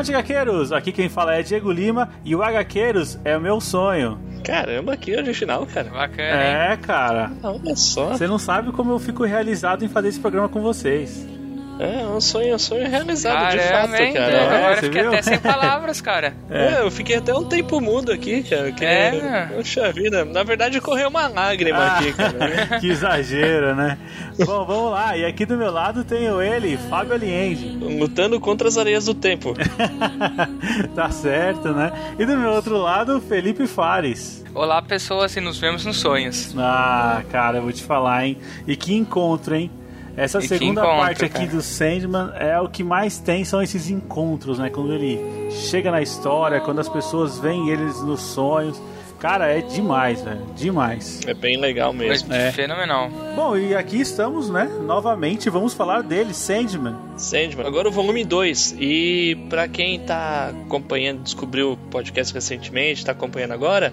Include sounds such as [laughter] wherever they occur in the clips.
Avante HQueiros! Aqui quem fala é Diego Lima e o HQueiros é o meu sonho. Caramba, que original, cara. Bacana, É, cara. Olha só. Você não sabe como eu fico realizado em fazer esse programa com vocês. É um sonho, um sonho realizado, Caramba, de fato, hein? cara. É, Agora eu fiquei viu? até sem palavras, cara. [laughs] É, eu fiquei até um tempo mudo aqui, cara. Que... É. Poxa vida, na verdade correu uma lágrima Ah, aqui, cara. [laughs] que exagero, né? Bom, vamos lá. E aqui do meu lado tenho ele, Fábio Aliende. Lutando contra as areias do tempo. [laughs] tá certo, né? E do meu outro lado, Felipe Fares. Olá, pessoas, e nos vemos nos sonhos. Ah, cara, eu vou te falar, hein? E que encontro, hein? Essa E segunda encontro, parte aqui cara. do Sandman é o que mais tem, são esses encontros, né? Quando ele chega na história, quando as pessoas veem eles nos sonhos. Cara, é demais, velho. Demais. É bem legal mesmo. É. fenomenal. Bom, e aqui estamos, né? Novamente, vamos falar dele, Sandman. Sandman. Agora o volume 2. E pra quem tá acompanhando, descobriu o podcast recentemente, tá acompanhando agora,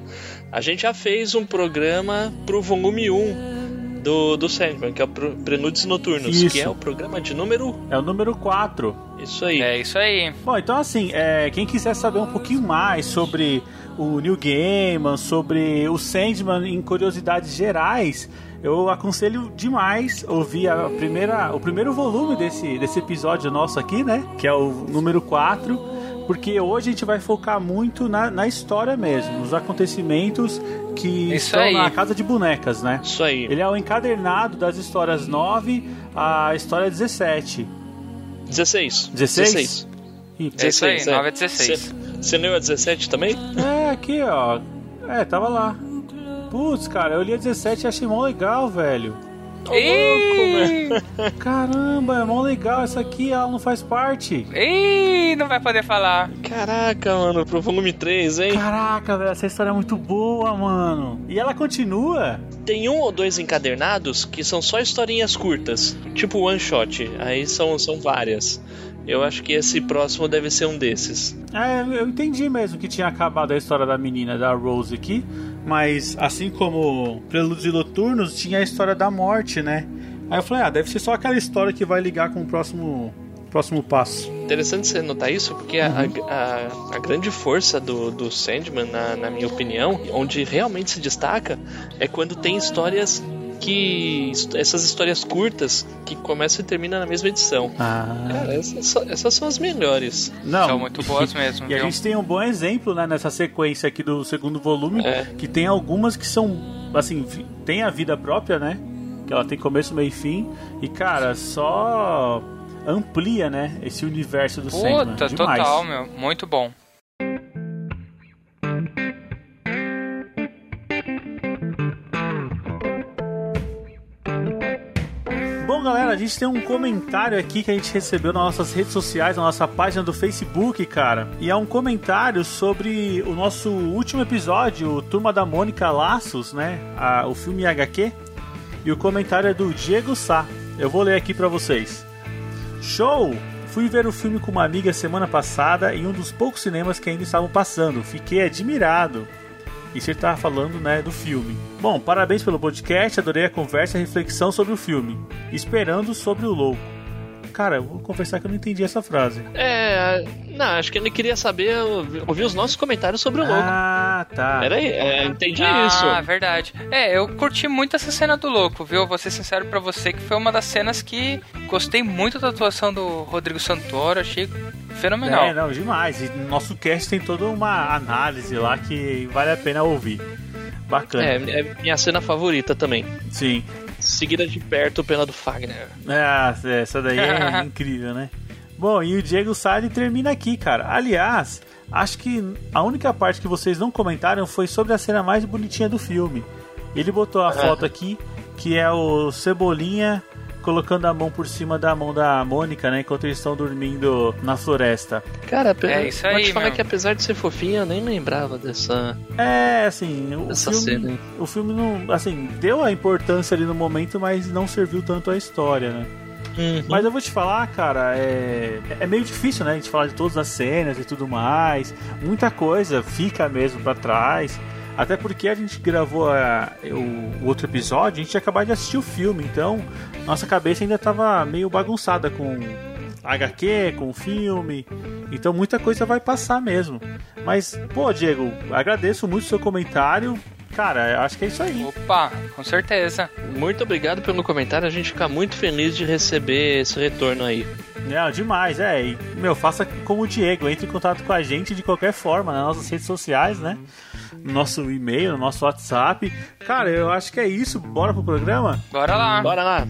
a gente já fez um programa pro volume 1 do, do Sandman, que é o Prelúdios Noturnos, Isso. que é o programa de número. É o número 4. Isso aí. É isso aí. Bom, então assim, é, quem quiser saber um pouquinho mais sobre o New Gaiman, sobre o Sandman em curiosidades gerais, eu aconselho demais ouvir a primeira, o primeiro volume desse, desse episódio nosso aqui, né? Que é o número 4. Porque hoje a gente vai focar muito na, na história mesmo, nos acontecimentos que Isso estão aí. na Casa de Bonecas, né? Isso aí. Ele é o encadernado das histórias 9 à história 17. 16. 16? Ih, É isso aí, 16, é. 9 a 16. Você leu a 17 também? É, aqui, ó. É, tava lá. Putz, cara, eu li a 17 e achei mó legal, velho. Ih, [laughs] Caramba, é mó legal. Essa aqui, ela não faz parte. Ih, não vai poder falar. Caraca, mano, pro volume 3, hein? Caraca, velho, essa história é muito boa, mano. E ela continua. Tem um ou dois encadernados que são só historinhas curtas, tipo one shot. Aí são, são várias. Eu acho que esse próximo deve ser um desses. É, eu entendi mesmo que tinha acabado a história da menina, da Rose aqui. Mas, assim como Prelúdios Noturnos, tinha a história da morte, né? Aí eu falei, ah, deve ser só aquela história que vai ligar com o próximo, próximo passo. Interessante você notar isso, porque a, a, a grande força do, do Sandman, na, na minha opinião, onde realmente se destaca, é quando tem histórias que. essas histórias curtas que começam e terminam na mesma edição. Ah. Cara, essas, essas são as melhores. Não. São muito boas mesmo, E a viu? gente tem um bom exemplo, né, nessa sequência aqui do segundo volume, É. que tem algumas que são, assim, tem a vida própria, né? Que ela tem começo, meio e fim. E, cara, só amplia, né, esse universo do Sandman. Puta, total, meu. Muito bom. Gente tem um comentário aqui que a gente recebeu nas nossas redes sociais, na nossa página do Facebook, cara. E é um comentário sobre o nosso último episódio, o Turma da Mônica Laços, né? A- o filme HQ. E o comentário é do Diego Sá. Eu vou ler aqui pra vocês. Show! Fui ver o filme com uma amiga semana passada em um dos poucos cinemas que ainda estavam passando. Fiquei admirado. Isso ele tava falando, né, do filme. Bom, parabéns pelo podcast, adorei a conversa e a reflexão sobre o filme. Esperando sobre o louco. Cara, eu vou confessar que eu não entendi essa frase. É. Não, acho que ele queria saber, ouvir os nossos comentários sobre o louco. Ah, tá. Pera aí, é, entendi ah, isso. verdade. É, eu curti muito essa cena do louco, viu? Vou ser sincero pra você que foi uma das cenas que gostei muito da atuação do Rodrigo Santoro, achei fenomenal. É, não, demais. E no nosso cast tem toda uma análise lá que vale a pena ouvir. Bacana. É, é minha cena favorita também. Sim. Seguida de perto pela do Fagner. Ah, essa daí é [laughs] incrível, né? Bom, e o Diego Sade termina aqui, cara. Aliás, acho que a única parte que vocês não comentaram foi sobre a cena mais bonitinha do filme. Ele botou a foto aqui, que é o Cebolinha colocando a mão por cima da mão da Mônica, né? Enquanto eles estão dormindo na floresta. Cara, É isso pode aí, falar meu. que apesar de ser fofinha, eu nem lembrava dessa, É, assim, o dessa filme, cena. o filme não, assim, deu a importância ali no momento, mas não serviu tanto à história, né? Uhum. Mas eu vou te falar, cara, é, é meio difícil, né? A gente falar de todas as cenas e tudo mais. Muita coisa fica mesmo pra trás. Até porque a gente gravou a- o, o outro episódio, a gente tinha acabado de assistir o filme, então nossa cabeça ainda tava meio bagunçada com HQ, com o filme. Então muita coisa vai passar mesmo. Mas, pô, Diego, agradeço muito o seu comentário. Cara, eu acho que é isso aí. Opa, com certeza. Muito obrigado pelo comentário, a gente fica muito feliz de receber esse retorno aí. Não, demais, é. E, meu, faça como o Diego, entre em contato com a gente de qualquer forma, nas nossas redes sociais, né? No nosso e-mail, no nosso WhatsApp. Cara, eu acho que é isso. Bora pro programa? Bora lá. Bora lá!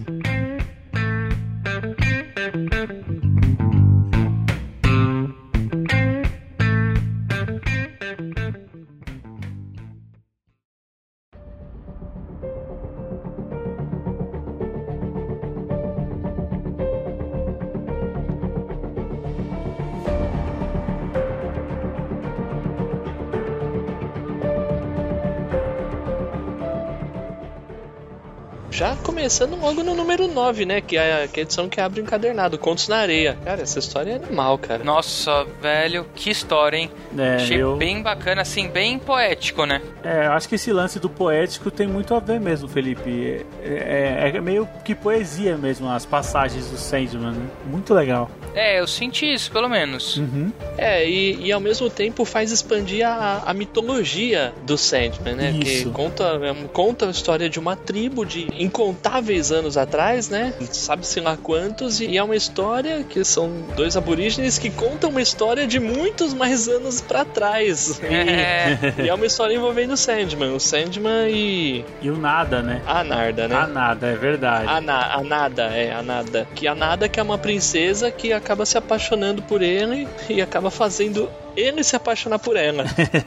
Começando logo no número 9, né? Que é a, que é a edição que abre o encadernado, Contos na Areia. Cara, essa história é animal, cara. Nossa, velho, que história, hein? É, Achei eu, bem bacana, assim, bem poético, né? é, eu acho que esse lance do poético tem muito a ver mesmo, Felipe. É, é- é meio que poesia mesmo, as passagens do Sandman. né? Muito legal. É, eu senti isso, pelo menos. Uhum. É, e, e ao mesmo tempo faz expandir a, a mitologia do Sandman, né? Isso. Que conta, é, conta a história de uma tribo de incontáveis anos atrás, né? Sabe-se lá quantos, e é uma história que são dois aborígenes que contam uma história de muitos mais anos pra trás. [laughs] É, E, e é uma história envolvendo o Sandman, o Sandman e E o nada, né? a Narda, né? A nada, é verdade. A, Na- a Nada, é, a Nada. Que a Nada que é uma princesa que acaba se apaixonando por ele e acaba fazendo ele se apaixonar por ela.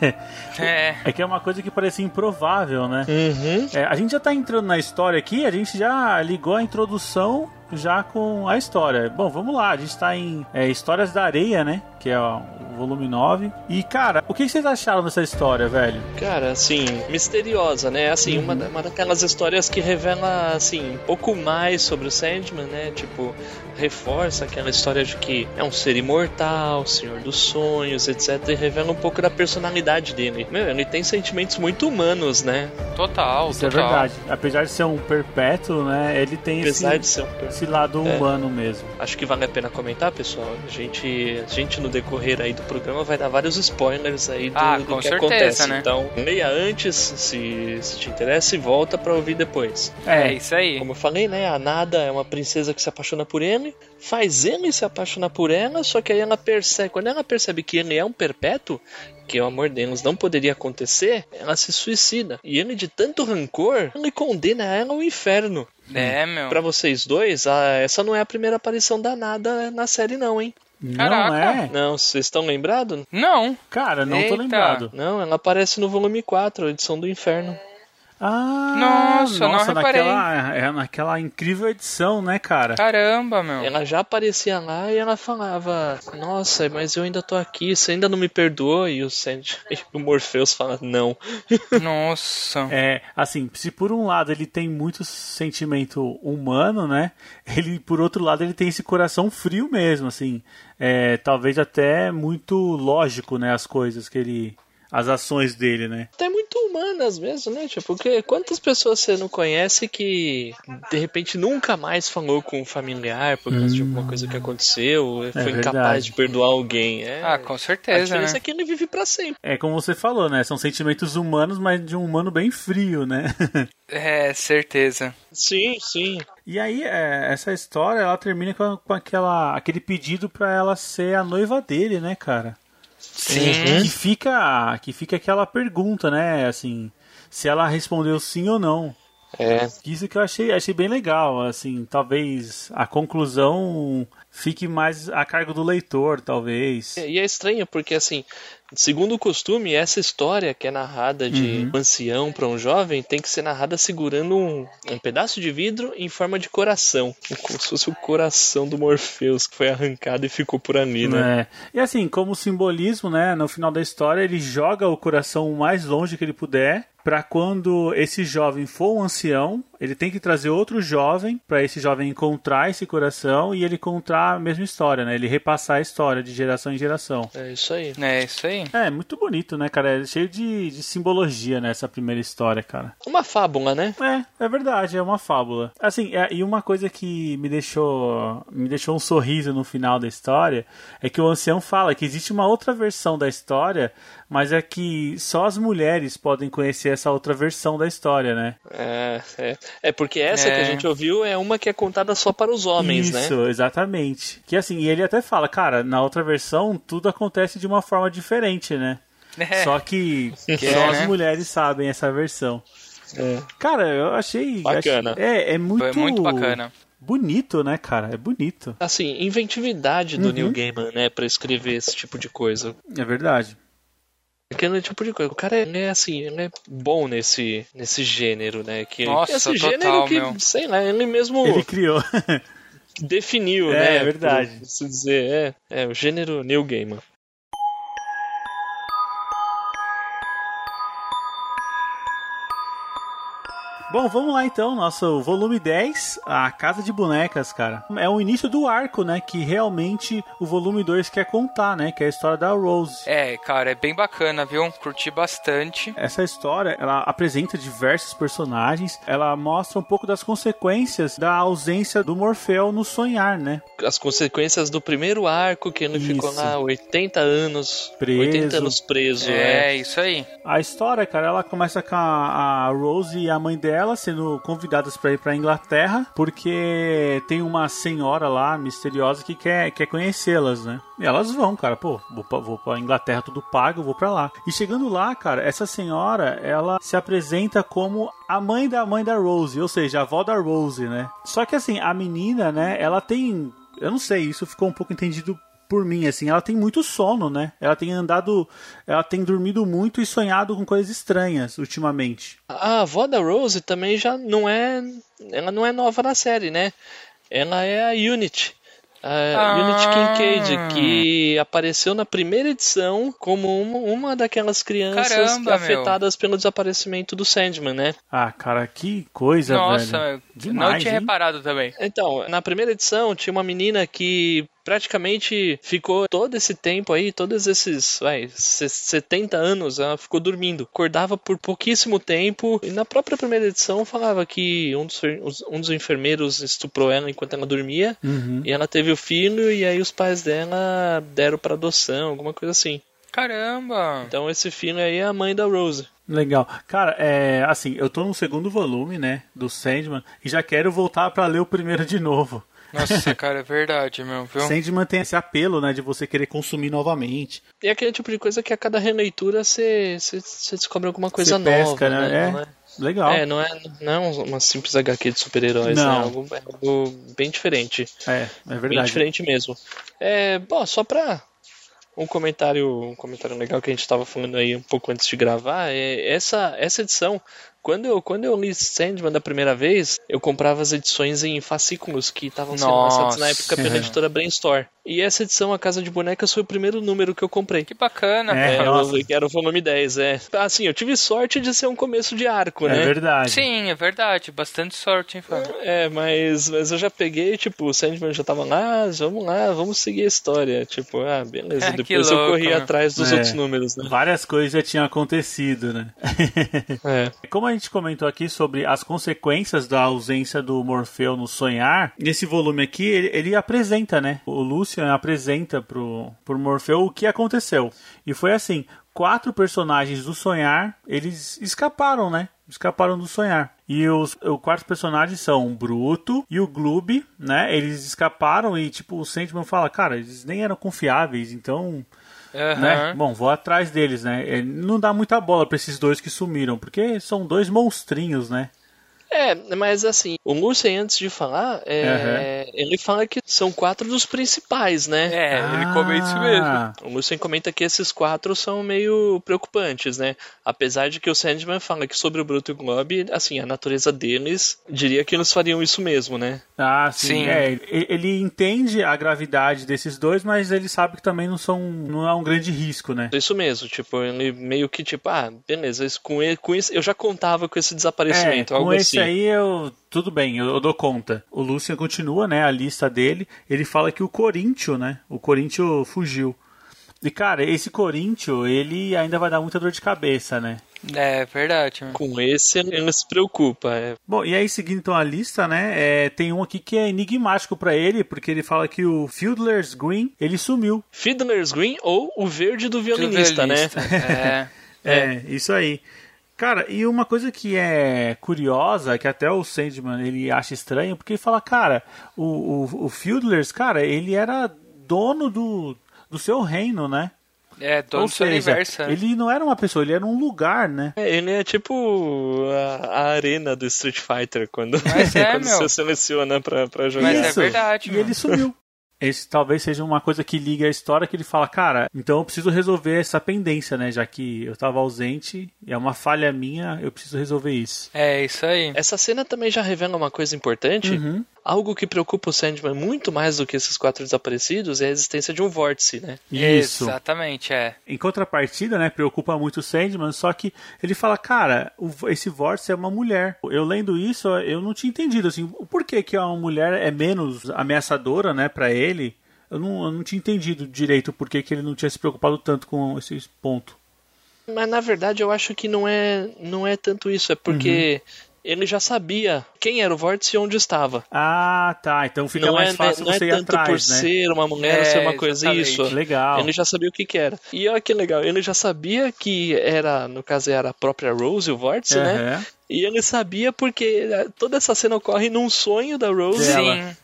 [laughs] é. É que é uma coisa que parecia improvável, né? Uhum. É, a gente já tá entrando na história aqui, a gente já ligou a introdução já com a história. Bom, vamos lá, a gente tá em é, Histórias da Areia, né? Que é ó, o volume 9. E, cara, o que vocês acharam dessa história, velho? Cara, assim, misteriosa, né? Assim, uma, da- uma daquelas histórias que revela, assim, um pouco mais sobre o Sandman, né? Tipo, reforça aquela história de que é um ser imortal, senhor dos sonhos, etc. E revela um pouco da personalidade dele. Meu, ele tem sentimentos muito humanos, né? Total, Isso é total. verdade. Apesar de ser um perpétuo, né? Ele tem esse, Apesar de ser um esse lado É. humano mesmo. Acho que vale a pena comentar, pessoal. A gente, a gente no decorrer aí do programa vai dar vários spoilers aí do, Ah, do com que certeza, acontece. né? Então, leia antes, se, se te interessa, e volta pra ouvir depois. É, isso aí. Como eu falei, né? A Nada é uma princesa que se apaixona por ele, faz ele se apaixonar por ela, só que aí ela percebe, quando ela percebe que ele é um perpétuo, que o amor deles não poderia acontecer, ela se suicida. E ele, de tanto rancor, ele condena ela ao inferno. É, meu. Pra vocês dois, a- essa não é a primeira aparição da Nada na série, não, hein? Não Caraca. é? Não, vocês estão lembrados? Não. Cara, não tô Eita. lembrado. Não, ela aparece no volume 4, a edição do inferno. Ah, Nossa, não nossa reparei. naquela, é, naquela incrível edição, né, cara? Caramba, meu. Ela já aparecia lá e ela falava: Nossa, mas eu ainda tô aqui, você ainda não me perdoou? E o, Sandy, [laughs] e o Morpheus fala: Não. [laughs] Nossa. É, assim, se por um lado ele tem muito sentimento humano, né? Ele, por outro lado, ele tem esse coração frio mesmo, assim. É, talvez até muito lógico, né? As coisas que ele. As ações dele, né? Até muito humanas mesmo, né? Tipo, porque quantas pessoas você não conhece que de repente nunca mais falou com um familiar por causa de alguma coisa que aconteceu, foi verdade. incapaz de perdoar alguém? É, Ah, com a certeza, diferença né? é que ele vive pra sempre. É como você falou, né? São sentimentos humanos, mas de um humano bem frio, né? [laughs] É, certeza. Sim, sim. E aí, é, essa história, ela termina com, com aquela, aquele pedido pra ela ser a noiva dele, né, cara? Sim. Que fica, que fica aquela pergunta, né, assim, se ela respondeu sim ou não. É. Isso que eu achei, achei bem legal, assim, talvez a conclusão fique mais a cargo do leitor, talvez. E é estranho porque assim, segundo o costume, essa história que é narrada de Uhum. um ancião para um jovem tem que ser narrada segurando um, um pedaço de vidro em forma de coração. [laughs] Como se fosse o coração do Morpheus que foi arrancado e ficou por ali, né? É. E assim, como simbolismo, né, no final da história, ele joga o coração o mais longe que ele puder. Pra quando esse jovem for um ancião, ele tem que trazer outro jovem pra esse jovem encontrar esse coração e ele contar a mesma história, né? Ele repassar a história de geração em geração. É isso aí. É isso aí. É, muito bonito, né, cara? É cheio de, de simbologia nessa primeira história, cara. Uma fábula, né? É, é verdade, é uma fábula. Assim, é- e uma coisa que me deixou me deixou um sorriso no final da história é que o ancião fala que existe uma outra versão da história, mas é que só as mulheres podem conhecer essa outra versão da história, né? É, é. é porque essa É. que a gente ouviu é uma que é contada só para os homens, né? Isso, exatamente. Que assim, e ele até fala, cara, na outra versão tudo acontece de uma forma diferente, né? É. Só que, [laughs] Que só é, as né? mulheres sabem essa versão. É. Cara, eu achei. Bacana. achei- é, é muito. Foi muito bacana. Bonito, né, cara? É bonito. Assim, inventividade do Uhum. Neil Gaiman, né, pra escrever esse tipo de coisa. É verdade. Aquele tipo de coisa. O cara é assim, ele é bom nesse, nesse gênero, né? Que, Nossa, esse total, gênero que, meu. sei lá, ele mesmo Ele criou. definiu, É, né? é verdade. por se dizer, é, é o gênero Neil Gaiman. Bom, vamos lá então, nosso volume 10, A Casa de Bonecas, cara. É o início do arco, né? Que realmente o volume 2 quer contar, né? Que é a história da Rose. É, cara, é bem bacana, viu? Curti bastante. Essa história, ela apresenta diversos personagens, ela mostra um pouco das consequências da ausência do Morfeu no sonhar, né? As consequências do primeiro arco, que ele ficou Isso. lá 80 anos. Preso. 80 anos preso, É, é. isso aí. A história, cara, ela começa com a, a Rose e a mãe dela sendo convidadas para ir para Inglaterra, porque tem uma senhora lá misteriosa que quer, quer conhecê-las, né? E elas vão, cara, pô, vou pra, vou pra Inglaterra tudo pago, vou pra lá. E chegando lá, cara, essa senhora, ela se apresenta como a mãe da mãe da Rose, ou seja, a avó da Rose, né? Só que assim, a menina, né, ela tem. Eu não sei, isso ficou um pouco entendido por mim, assim, ela tem muito sono, né? Ela tem andado, ela tem dormido muito e sonhado com coisas estranhas ultimamente. A avó da Rose também já não é. Ela não é nova na série, né? Ela é a Unity. A Ah. Unity Kincaid, que apareceu na primeira edição como uma, uma daquelas crianças Caramba, afetadas pelo desaparecimento do Sandman, né? Ah, cara, que coisa, Nossa, velho. eu não tinha hein? reparado também. Então, na primeira edição tinha uma menina que praticamente ficou todo esse tempo aí, todos esses vai, se- 70 anos, ela ficou dormindo. Acordava por pouquíssimo tempo. E na própria primeira edição falava que um dos, um dos enfermeiros estuprou ela enquanto ela dormia. Uhum. E ela teve o filho, e aí os pais dela deram pra adoção, alguma coisa assim. Caramba! Então esse filho aí é a mãe da Rose. Legal. Cara, é assim, eu tô no segundo volume, né, do Sandman, e já quero voltar pra ler o primeiro de novo. Nossa, cara, é verdade, meu, viu? Sandman tem esse apelo, né, de você querer consumir novamente. E é aquele tipo de coisa que a cada releitura você você- você descobre alguma coisa Você nova, pesca, né? né? É. Não é- Legal. É, não é, não é uma simples HQ de super-heróis, né? Não. É algo, é algo bem diferente. É, é Bem verdade. diferente mesmo. É, bom, só pra um comentário, um comentário legal que a gente estava falando aí um pouco antes de gravar, é essa essa edição, quando eu quando eu li Sandman da primeira vez, eu comprava as edições em fascículos que estavam sendo lançados na época pela editora Brainstorm. E essa edição, A Casa de Bonecas, foi o primeiro número que eu comprei. Que bacana, É, É, eu- que era o volume 10, é. Assim, eu tive sorte de ser um começo de arco, É né? verdade. Sim, é verdade. Bastante sorte, hein, Fábio? É, mas, mas eu já peguei, tipo, o Sandman já tava lá, vamos lá, vamos seguir a história. Tipo, ah, beleza. [laughs] É, Depois eu louco, corri né? atrás dos É. outros números, né? Várias coisas já tinham acontecido, né? É. [laughs] Como a gente comentou aqui sobre as consequências da ausência do Morfeu no sonhar, nesse volume aqui ele, ele apresenta, né? O Lucian apresenta pro, pro Morfeu o que aconteceu. E foi assim: quatro personagens do sonhar eles escaparam, né? Escaparam do sonhar. E os, os quatro personagens são o Bruto e o Gloob, né? Eles escaparam e, tipo, o Sandman fala, cara, eles nem eram confiáveis, então Aham. né? Bom, vou atrás deles, né? É, Não dá muita bola pra esses dois que sumiram, porque são dois monstrinhos, né? É, mas assim, o Mursen, antes de falar, é, ele fala que são quatro dos principais, né? É, ele comenta isso mesmo. Ah, O Mursen comenta que esses quatro são meio preocupantes, né? Apesar de que o Sandman fala que sobre o Bruto e o Glob, assim, a natureza deles diria que eles fariam isso mesmo, né? Ah, sim. Sim. É, ele- entende a gravidade desses dois, mas ele sabe que também não são, não é um grande risco, né? Isso mesmo, tipo, ele meio que tipo, ah, beleza, isso, com, ele, com isso eu já contava com esse É, desaparecimento, com algo esse assim. Aí eu tudo bem, eu, eu dou conta. O Lucian continua, né, a lista dele. Ele fala que o Corinthians, né, o Corinthians fugiu. E cara, esse Corinthians, ele ainda vai dar muita dor de cabeça, né? É verdade, mano. Com esse ele ele se preocupa. É. Bom, e aí seguindo então a lista, né, é, tem um aqui que é enigmático pra ele, porque ele fala que o Fiddler's Green, ele sumiu. Fiddler's Green ou o verde do violinista, né? É. [laughs] É, isso aí. Cara, e uma coisa que é curiosa, que até o Sandman ele acha estranho, porque ele fala, cara, o, o, o Fiddlers, cara, ele era dono do, do seu reino, né? É, dono Ou do seu seja, universo. né? ele não era uma pessoa, ele era um lugar, né? É, Ele é tipo a, a arena do Street Fighter quando, Mas [laughs] é, quando meu. você seleciona pra, pra jogar. Mas é verdade, E mano. ele sumiu. Esse talvez seja uma coisa que liga a história que ele fala, cara, então eu preciso resolver essa pendência, né? Já que eu tava ausente, e é uma falha minha, eu preciso resolver isso. É, isso aí. Essa cena também já revela uma coisa importante. Uhum. Algo que preocupa o Sandman muito mais do que esses quatro desaparecidos é a existência de um vórtice, né? Isso. Exatamente, é. Em contrapartida, né, preocupa muito o Sandman, só que ele fala, cara, esse vórtice é uma mulher. Eu lendo isso, eu não tinha entendido, assim, por que que uma mulher é menos ameaçadora, né, pra ele? Eu não, eu não tinha entendido direito por que que ele não tinha se preocupado tanto com esse ponto. Mas na verdade eu acho que não é, não é tanto isso, é porque Uhum. Ele já sabia quem era o vórtice e onde estava. Ah, tá, então fica não mais é, fácil não é você ir tanto atrás, por né? ser uma mulher ou É, ser uma coisa exatamente. isso. Legal. Ele já sabia o que, que era. E olha que legal, ele já sabia que era, no caso era a própria Rose, o vórtice, né? Aham. E ele sabia porque eh, toda essa cena ocorre num sonho da Rose. Sim. [laughs]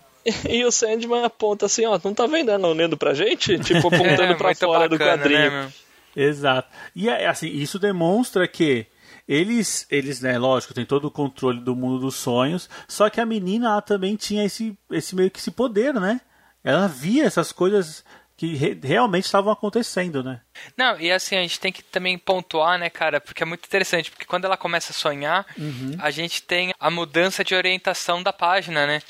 E o Sandman aponta assim, ó, não tá vendo ela olhando pra gente? Tipo, apontando [laughs] é, pra fora do bacana, quadrinho. Né? Exato. E é, assim, isso demonstra que eles, eles, né, lógico, tem todo o controle do mundo dos sonhos, só que a menina ela também tinha esse, esse meio que esse poder, né? Ela via essas coisas que re- realmente estavam acontecendo, né? Não, e assim, a gente tem que também pontuar, né, cara, porque é muito interessante, porque quando ela começa a sonhar, Uhum. a gente tem a mudança de orientação da página, né?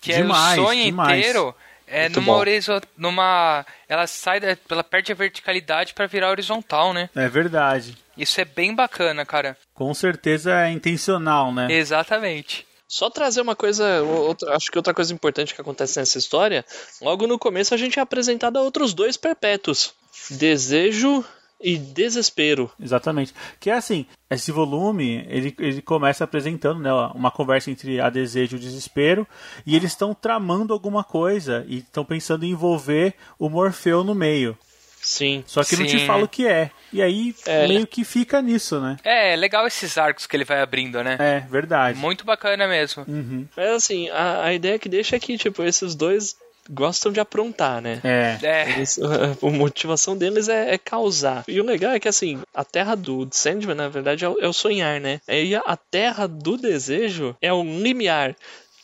Que Demais, é o sonho demais. inteiro é Muito numa bom. horizo- numa ela sai da, ela perde a verticalidade pra virar horizontal, né? É verdade. Isso é bem bacana, cara. Com certeza é intencional, né? Exatamente. Só trazer uma coisa, outra, acho que outra coisa importante que acontece nessa história, logo no começo a gente é apresentado a outros dois perpétuos. Desejo e desespero. Exatamente. Que é assim, esse volume, ele, ele começa apresentando né, uma conversa entre a desejo e o desespero, e eles estão tramando alguma coisa, e estão pensando em envolver o Morfeu no meio. Sim. Só que não te Sim. fala o que é. E aí É. meio que fica nisso, né? É, legal esses arcos que ele vai abrindo, né? É, verdade. Muito bacana mesmo. Uhum. Mas assim, a, a ideia que deixa é que, tipo, esses dois gostam de aprontar, né? É. É, Eles- [laughs] a motivação deles é, é causar. E o legal é que, assim, a terra do Sandman, na verdade, é o, é o sonhar, né? E a terra do desejo é o limiar,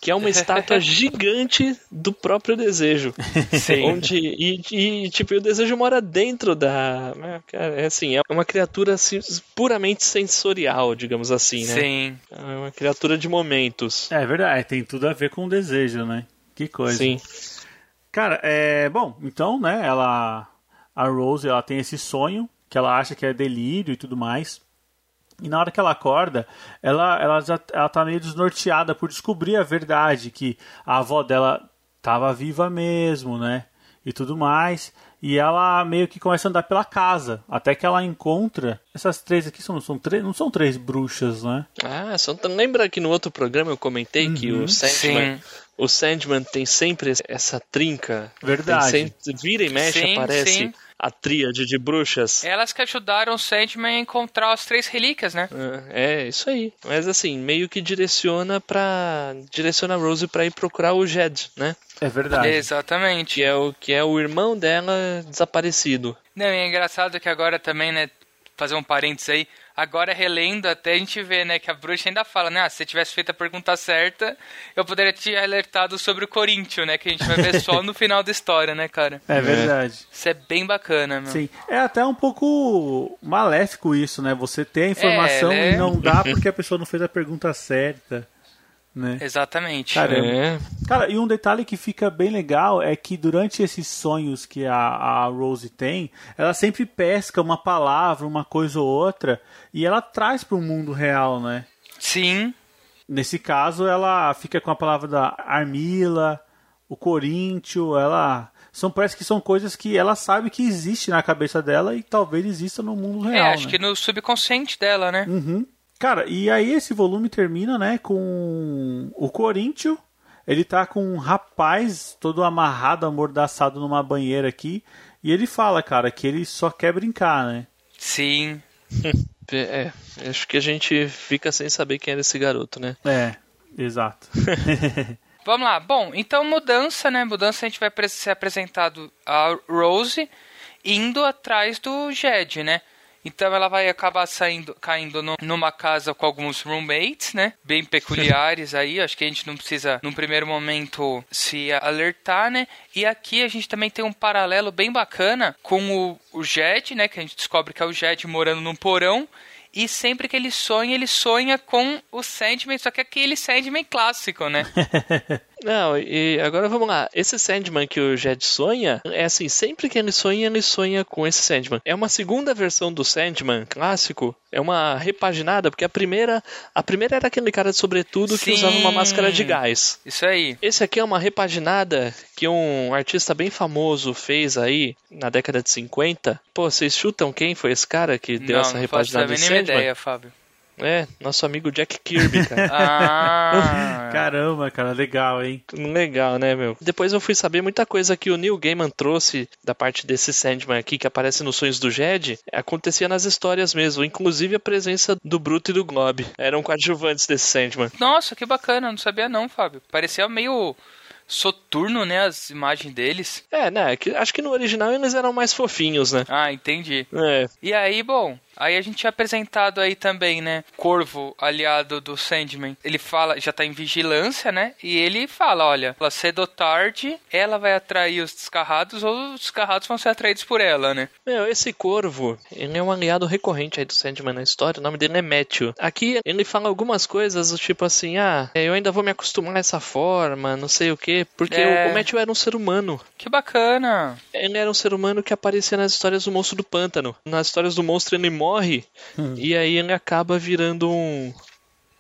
que é uma estátua [laughs] gigante do próprio desejo. sim. Onde, e, e, tipo, o desejo mora dentro da. é, cara, É assim, é uma criatura assim, puramente sensorial, digamos assim, né? Sim. É uma criatura de momentos. É verdade, tem tudo a ver com o desejo, né? Que coisa. Sim. Cara, é. Bom, então, né, ela. A Rose, ela tem esse sonho que ela acha que é delírio e tudo mais. E na hora que ela acorda, ela, ela já ela tá meio desnorteada por descobrir a verdade, que a avó dela tava viva mesmo, né? E tudo mais. E ela meio que começa a andar pela casa, até que ela encontra essas três aqui são, são três, não são três bruxas, né? Ah, só lembra que no outro programa eu comentei que o Sandman, Sim. o Sandman tem sempre essa trinca. Verdade. Sempre, vira e mexe, Sim, aparece sim. a tríade de bruxas. Elas que ajudaram o Sandman a encontrar as três relíquias, né? É, é isso aí. Mas assim, meio que direciona pra. direciona a Rose pra ir procurar o Jed, né? É verdade. Exatamente. Que é o, que é o irmão dela desaparecido. Não, e é engraçado que agora também, né? fazer um parênteses aí. Agora, relendo, até a gente vê, né, que a bruxa ainda fala, né, ah, se você tivesse feito a pergunta certa, eu poderia te alertado sobre o Corinthians, né, que a gente vai ver só no final da história, né, cara? É verdade. Isso é bem bacana, meu. Sim. É até um pouco maléfico isso, né? Você ter a informação É, né? e não dá porque a pessoa não fez a pergunta certa, né? Exatamente. Caramba. É. Cara, e um detalhe que fica bem legal é que durante esses sonhos que a, a Rose tem, ela sempre pesca uma palavra, uma coisa ou outra, e ela traz para o mundo real, né? Sim, Nesse caso, ela fica com a palavra da Armila, o Corinthians, ela. São, parece que são coisas que ela sabe que existe na cabeça dela e talvez exista no mundo é, real. acho né? que no subconsciente dela, né? Uhum. Cara, e aí esse volume termina, né, com o Corinthians. Ele tá com um rapaz todo amarrado, amordaçado numa banheira aqui. E ele fala, cara, que ele só quer brincar, né? Sim. [laughs] É, acho que a gente fica sem saber quem era esse garoto, né? É, exato. [laughs] Vamos lá. Bom, então mudança, né? Mudança a gente vai ser apresentado a Rose indo atrás do Jed, né? Então ela vai acabar saindo, caindo no- numa casa com alguns roommates, né? Bem peculiares aí. Acho que a gente não precisa, num primeiro momento, se alertar, né? E aqui a gente também tem um paralelo bem bacana com o, o Jed, né? Que a gente descobre que é o Jed morando num porão. E sempre que ele sonha, ele sonha com o Sandman, só que aquele Sandman clássico, né? [laughs] Não, e agora vamos lá. Esse Sandman que o Jed sonha, é assim, sempre que ele sonha, ele sonha com esse Sandman. É uma segunda versão do Sandman clássico, é uma repaginada, porque a primeira, a primeira era aquele cara de sobretudo que Sim. usava uma máscara de gás. Isso aí. Esse aqui é uma repaginada que um artista bem famoso fez aí na década de 50. Pô, vocês chutam quem foi esse cara que deu não, essa não faço a repaginada mínima Sandman? ideia, Fábio. É, nosso amigo Jack Kirby, cara. [laughs] Ah, [laughs] Caramba, cara, legal, hein? Legal, né, meu? Depois eu fui saber muita coisa que o Neil Gaiman trouxe da parte desse Sandman aqui, que aparece nos sonhos do Jed, acontecia nas histórias mesmo, inclusive a presença do Bruto e do Glob. Eram coadjuvantes desse Sandman. nossa, que bacana, não sabia não, Fábio. Parecia meio soturno, né, as imagens deles. É, né? que- Acho que no original eles eram mais fofinhos, né? Ah, entendi. É, E aí, bom, aí a gente é apresentado aí também, né? Corvo, aliado do Sandman. Ele fala, já tá em vigilância, né? E ele fala, olha, ela cedo ou tarde, ela vai atrair os descarrados ou os descarrados vão ser atraídos por ela, né? Meu, esse corvo, ele é um aliado recorrente aí do Sandman na história, o nome dele é Matthew. Aqui ele fala algumas coisas do tipo assim, ah, eu ainda vou me acostumar a essa forma, não sei o quê, porque É. o, o Matthew era um ser humano. Que bacana. Ele era um ser humano que aparecia nas histórias do monstro do pântano. Nas histórias do monstro ele morre e aí ele acaba virando um.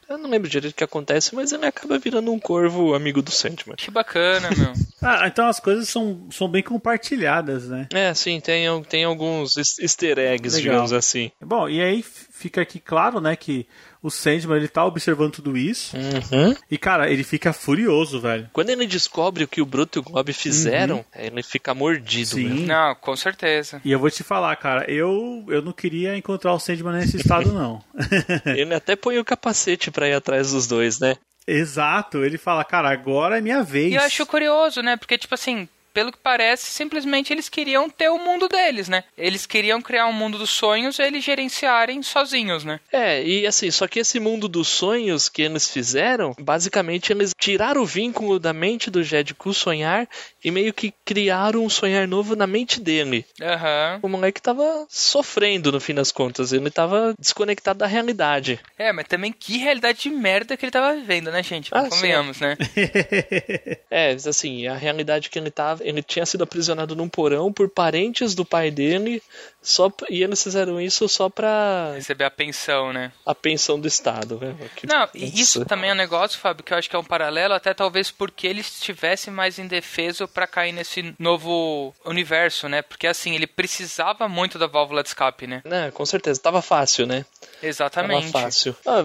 Eu não lembro direito o que acontece, mas ele acaba virando um corvo amigo do Sandman. Que bacana, meu. [laughs] Ah, então as coisas são, são bem compartilhadas, né? É, sim, tem, tem alguns easter eggs, Legal. digamos assim. Bom, e aí fica aqui claro, né, que o Sandman, ele tá observando tudo isso. Uhum. E, cara, ele fica furioso, velho. Quando ele descobre o que o Bruto e o Glob fizeram, ele fica mordido. Sim. meu. Não, com certeza. E eu vou te falar, cara, eu, eu não queria encontrar o Sandman nesse estado, não. [laughs] Ele até põe o capacete pra ir atrás dos dois, né? Exato, ele fala, cara, agora é minha vez. E eu acho curioso, né? Porque, tipo assim, pelo que parece, simplesmente eles queriam ter o mundo deles, né? Eles queriam criar um mundo dos sonhos e eles gerenciarem sozinhos, né? É, e assim, só que esse mundo dos sonhos que eles fizeram, basicamente eles tiraram o vínculo da mente do Jed com o sonhar e meio que criaram um sonhar novo na mente dele. Aham. O moleque tava sofrendo no fim das contas, ele tava desconectado da realidade. É, mas também que realidade de merda que ele tava vivendo, né, gente? Ah, Convenhamos, né? [laughs] É, assim, a realidade que ele tava, ele tinha sido aprisionado num porão por parentes do pai dele, só e eles fizeram isso só pra Receber a pensão, né? a pensão do Estado. né? Que- Não, e isso Nossa. também é um negócio, Fábio, que eu acho que é um paralelo, até talvez porque ele estivesse mais indefeso pra cair nesse novo universo, né? Porque assim, ele precisava muito da válvula de escape, né? Né, com certeza, tava fácil, né? Exatamente. Tava fácil. Ah,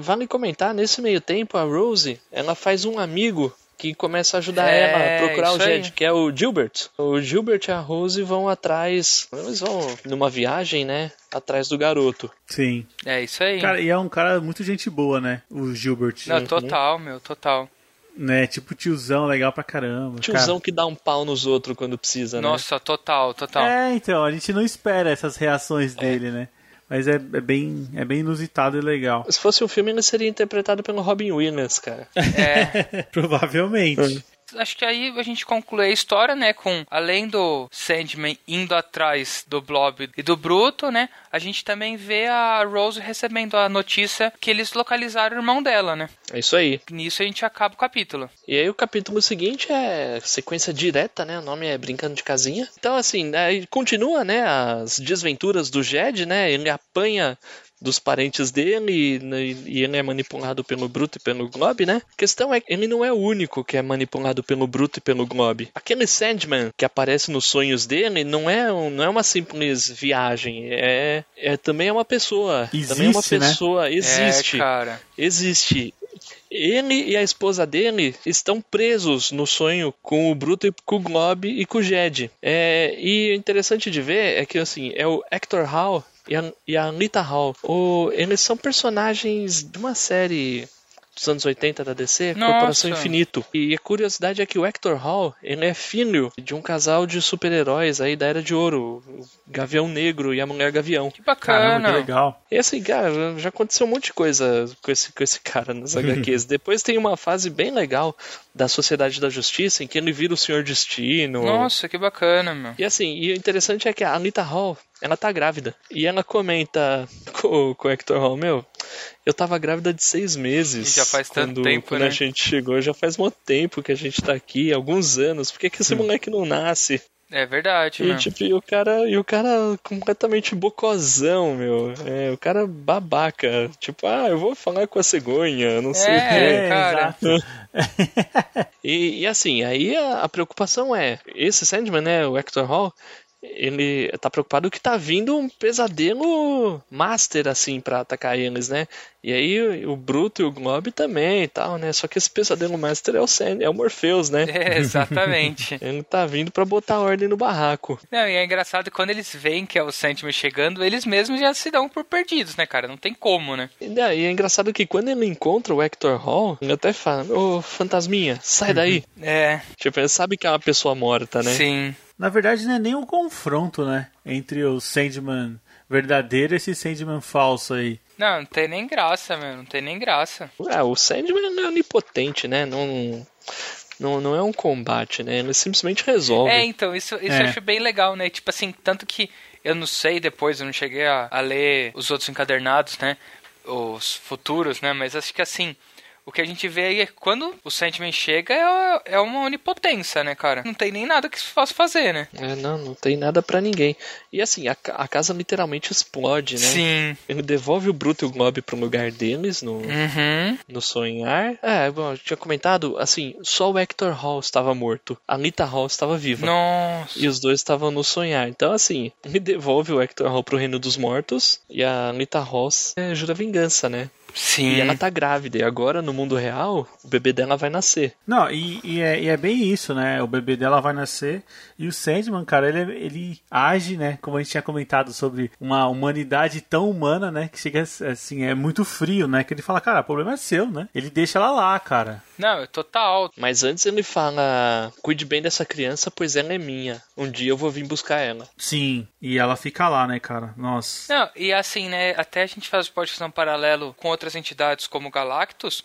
vale comentar, nesse meio tempo, a Rose, ela faz um amigo que começa a ajudar É, ela a procurar o. Jed, que é o Gilbert. O Gilbert e a Rose vão atrás, eles vão numa viagem, né, atrás do garoto. Sim. É isso aí. Cara, e é um cara muito gente boa, né? O Gilbert. Não, total, meu, total. Né? Tipo tiozão, legal pra caramba. Tiozão que dá um pau nos outros quando precisa, né? Nossa, total, total. É, então, a gente não espera essas reações dele, né? Mas é, é, bem, é bem inusitado e legal. Se fosse um filme, ele seria interpretado pelo Robin Williams, cara. É. [laughs] Provavelmente. Acho que aí a gente conclui a história, né? Com além do Sandman indo atrás do Blob e do Bruto, né? A gente também vê a Rose recebendo a notícia que eles localizaram o irmão dela, né? É isso aí. Nisso a gente acaba o capítulo. E aí o capítulo seguinte é sequência direta, né? O nome é Brincando de Casinha. Então, assim, né, continua, né? As desventuras do Jed, né? Ele apanha dos parentes dele e ele é manipulado pelo Bruto e pelo Glob, né? A questão é que ele não é o único que é manipulado pelo Bruto e pelo Glob. Aquele Sandman que aparece nos sonhos dele não é, não é uma simples viagem, é, é também é uma pessoa. Existe, também é uma né? pessoa, existe. É, cara. Existe. Ele e a esposa dele estão presos no sonho com o Bruto e com o Glob e com o Jed. É, e interessante de ver é que assim, é o Hector Hall e a, Anita Hall. O, eles são personagens de uma série dos anos 80 da DC, Nossa. Corporação Infinito. E a curiosidade é que o Hector Hall, ele é filho de um casal de super-heróis aí da Era de Ouro, o Gavião Negro e a Mulher Gavião. Que Caramba, bacana. que legal. E assim, cara, já aconteceu um monte de coisa com esse, com esse cara nas [laughs] HQs. Depois tem uma fase bem legal da Sociedade da Justiça, em que ele vira o Senhor Destino. Nossa, que bacana, meu. E assim, e o interessante é que a Anita Hall, ela tá grávida. E ela comenta [laughs] com, com o Hector Hall, meu, eu tava grávida de seis meses. E já faz tanto quando, tempo, quando né? a gente chegou, já faz muito tempo que a gente tá aqui, alguns anos. Por que, que esse moleque não nasce? É verdade, E, tipo, e o cara, e o cara completamente bocozão, meu. É, o cara babaca. Tipo, ah, eu vou falar com a cegonha, não sei o quê. É, cara. exato. [laughs] E, e assim, aí a, a preocupação é, esse Sandman, né, o Hector Hall, ele tá preocupado que tá vindo um pesadelo master, assim, pra atacar eles, né? E aí o Bruto e o Glob também e tal, né? Só que esse pesadelo master é o Sand, é o Morpheus, né? É, [laughs] exatamente. [laughs] Ele tá vindo pra botar ordem no barraco. Não, e é engraçado que quando eles veem que é o Sandman chegando, eles mesmos já se dão por perdidos, né, cara? Não tem como, né? E daí é engraçado que quando ele encontra o Hector Hall, ele até fala, ô fantasminha, sai daí. É, Tipo, ele sabe que é uma pessoa morta, né? sim. Na verdade, não é nem um confronto, né? Entre o Sandman verdadeiro e esse Sandman falso aí. Não, não tem nem graça, meu. Não tem nem graça. É, o Sandman não é onipotente, né? Não, não, não é um combate, né? Ele simplesmente resolve. É, então, isso, isso É. eu acho bem legal, né? Tipo assim, tanto que eu não sei depois, eu não cheguei a, a ler os outros encadernados, né? Os futuros, né? Mas acho que assim, o que a gente vê aí é que quando o Sandman chega é, é uma onipotência, né, cara? Não tem nem nada que se possa fazer, né? É, não, não tem nada pra ninguém. E assim, a, a casa literalmente explode, né? Sim. Ele devolve o Bruto e o Glob pro lugar deles, no, Uhum. no sonhar. É, bom, eu tinha comentado, assim, só o Hector Hall estava morto. A Anita Hall estava viva. Nossa. E os dois estavam no sonhar. Então, assim, ele devolve o Hector Hall pro reino dos mortos. E a Anita Hall é, jura vingança, né? Sim. E ela tá grávida. E agora, no mundo real, o bebê dela vai nascer. Não, e, e é, e é bem isso, né? O bebê dela vai nascer e o Sandman, cara, ele, ele age, né? Como a gente tinha comentado sobre uma humanidade tão humana, né? Que chega assim, é muito frio, né? Que ele fala, cara, o problema é seu, né? Ele deixa ela lá, cara. Não, é total. Mas antes ele fala: Cuide bem dessa criança, pois ela é minha. Um dia eu vou vir buscar ela. Sim, e ela fica lá, né, cara? Nossa. Não, e assim, né? Até a gente faz pode fazer um paralelo com outras entidades como o Galactus,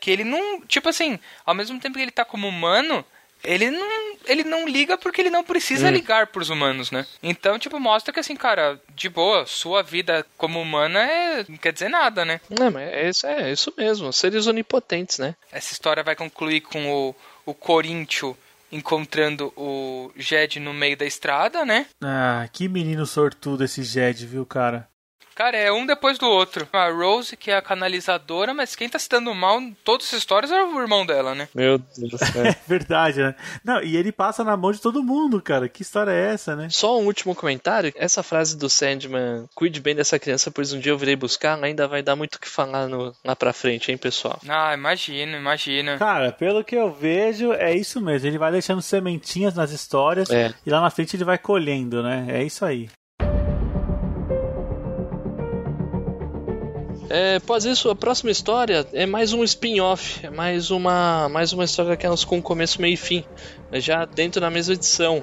que ele não. Tipo assim, ao mesmo tempo que ele tá como humano. Ele não, ele não liga porque ele não precisa ligar pros humanos, né? Então, tipo, mostra que assim, cara, de boa, sua vida como humana é, não quer dizer nada, né? Não, mas é isso, é isso mesmo. Seres onipotentes, né? Essa história vai concluir com o, o Coríntio encontrando o Jed no meio da estrada, né? Ah, que menino sortudo esse Jed, viu, cara? Cara, é um depois do outro. A Rose, que é a canalizadora, mas quem tá se dando mal em todas as histórias é o irmão dela, né? Meu Deus do céu. [laughs] É verdade, né? Não, e ele passa na mão de todo mundo, cara. Que história é essa, né? Só um último comentário. Essa frase do Sandman, cuide bem dessa criança, pois um dia eu virei buscar, ainda vai dar muito o que falar no, lá pra frente, hein, pessoal? Ah, imagina, imagina. Cara, pelo que eu vejo, é isso mesmo. Ele vai deixando sementinhas nas histórias É. e lá na frente ele vai colhendo, né? É isso aí. É, isso, a próxima história é mais um spin-off, é mais uma, mais uma história daquelas com começo, meio e fim, já dentro da mesma edição,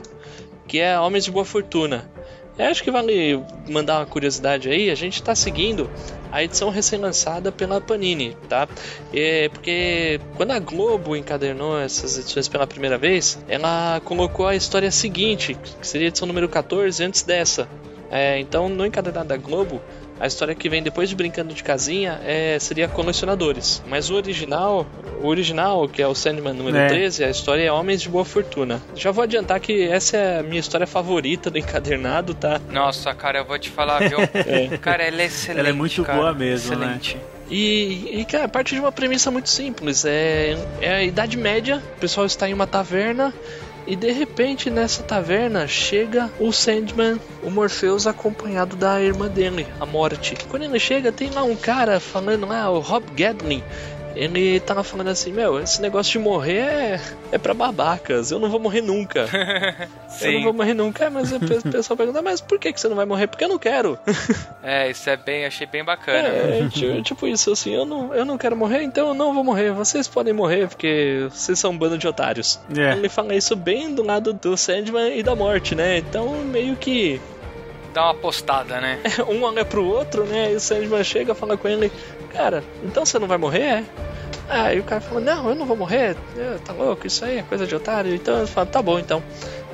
que é Homens de Boa Fortuna. É, acho que vale mandar uma curiosidade aí. A gente está seguindo a edição recém-lançada pela Panini, tá? É porque quando a Globo encadernou essas edições pela primeira vez, ela colocou a história seguinte, que seria a edição número 14 antes dessa. É, então, no encadernado da Globo, a história que vem depois de Brincando de Casinha é, seria Colecionadores. Mas o original, o original, que é o Sandman número é. 13, a história é Homens de Boa Fortuna. Já vou adiantar que essa é a minha história favorita do encadernado, tá? Nossa, cara, eu vou te falar, viu? [laughs] é. Cara, ela é excelente. Ela é muito cara. boa mesmo, né? excelente. né? E, e, cara, parte de uma premissa muito simples. É, é a Idade Média, o pessoal está em uma taverna e de repente nessa taverna chega o Sandman, o Morpheus acompanhado da irmã dele, a Morte. Quando ele chega, tem lá um cara falando lá, o Rob Gadlin ele tava falando assim, meu, esse negócio de morrer é, é pra babacas, eu não vou morrer nunca. [laughs] eu não vou morrer nunca, mas o pessoal pergunta, mas por que, que você não vai morrer? Porque eu não quero. [laughs] é, isso é bem, achei bem bacana. É, tipo, tipo, isso, assim, eu não, eu não quero morrer, então eu não vou morrer. Vocês podem morrer, porque vocês são um bando de otários. É. Ele fala isso bem do lado do Sandman e da morte, né? Então meio que dá uma postada, né? [laughs] um olha pro outro, né? E o Sandman chega, fala com ele: Cara, então você não vai morrer? É? Aí o cara fala: Não, eu não vou morrer. Tá louco? Isso aí é coisa de otário. Então ele fala: Tá bom, então.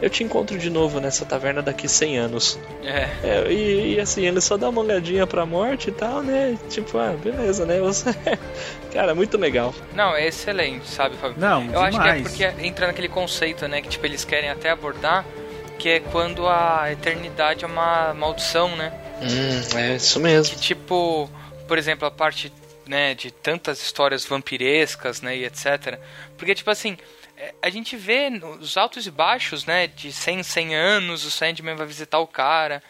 Eu te encontro de novo nessa taverna daqui 100 anos. É. é e, e, assim, ele só dá uma olhadinha pra morte e tal, né? Tipo, ah, beleza, né? Você... [laughs] Cara, muito legal. Não, é excelente, sabe, Fábio? Não, Eu demais. acho que é porque entra naquele conceito, né? Que tipo, eles querem até abordar que é quando a eternidade é uma maldição, né? Hum, é isso mesmo. Que tipo, por exemplo, a parte né, de tantas histórias vampirescas, né, e etc. Porque tipo assim, é, a gente vê os altos e baixos, né, de 100 100 anos, o Sandman vai visitar o cara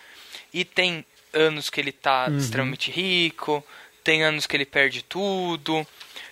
e tem anos que ele tá uhum. extremamente rico, tem anos que ele perde tudo,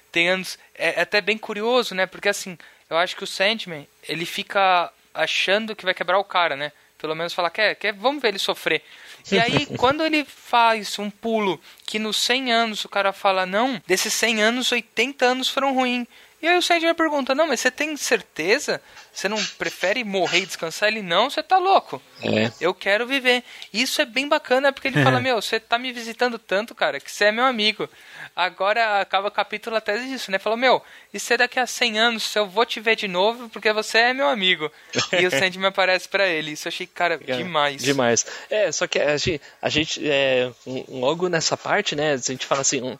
tem anos é, é até bem curioso, né? Porque assim, eu acho que o Sandman, ele fica achando que vai quebrar o cara, né? Pelo menos falar, quer, quer, vamos ver ele sofrer. E [laughs] aí, quando ele faz um pulo que nos 100 anos o cara fala, não, desses 100 anos, 80 anos foram ruins. E aí o Sandman pergunta, não, mas você tem certeza? Você não prefere morrer e descansar? Ele, não, você tá louco. É. Eu quero viver. Isso é bem bacana, porque ele fala, meu, você tá me visitando tanto, cara, que você é meu amigo. Agora acaba o capítulo até disso, né? Falou, meu, e se daqui a 100 anos se eu vou te ver de novo porque você é meu amigo? e o Sandman aparece para ele. Isso eu achei, cara, é, demais. Demais. É, só que a gente, a gente é, logo nessa parte, né? A gente fala assim, um,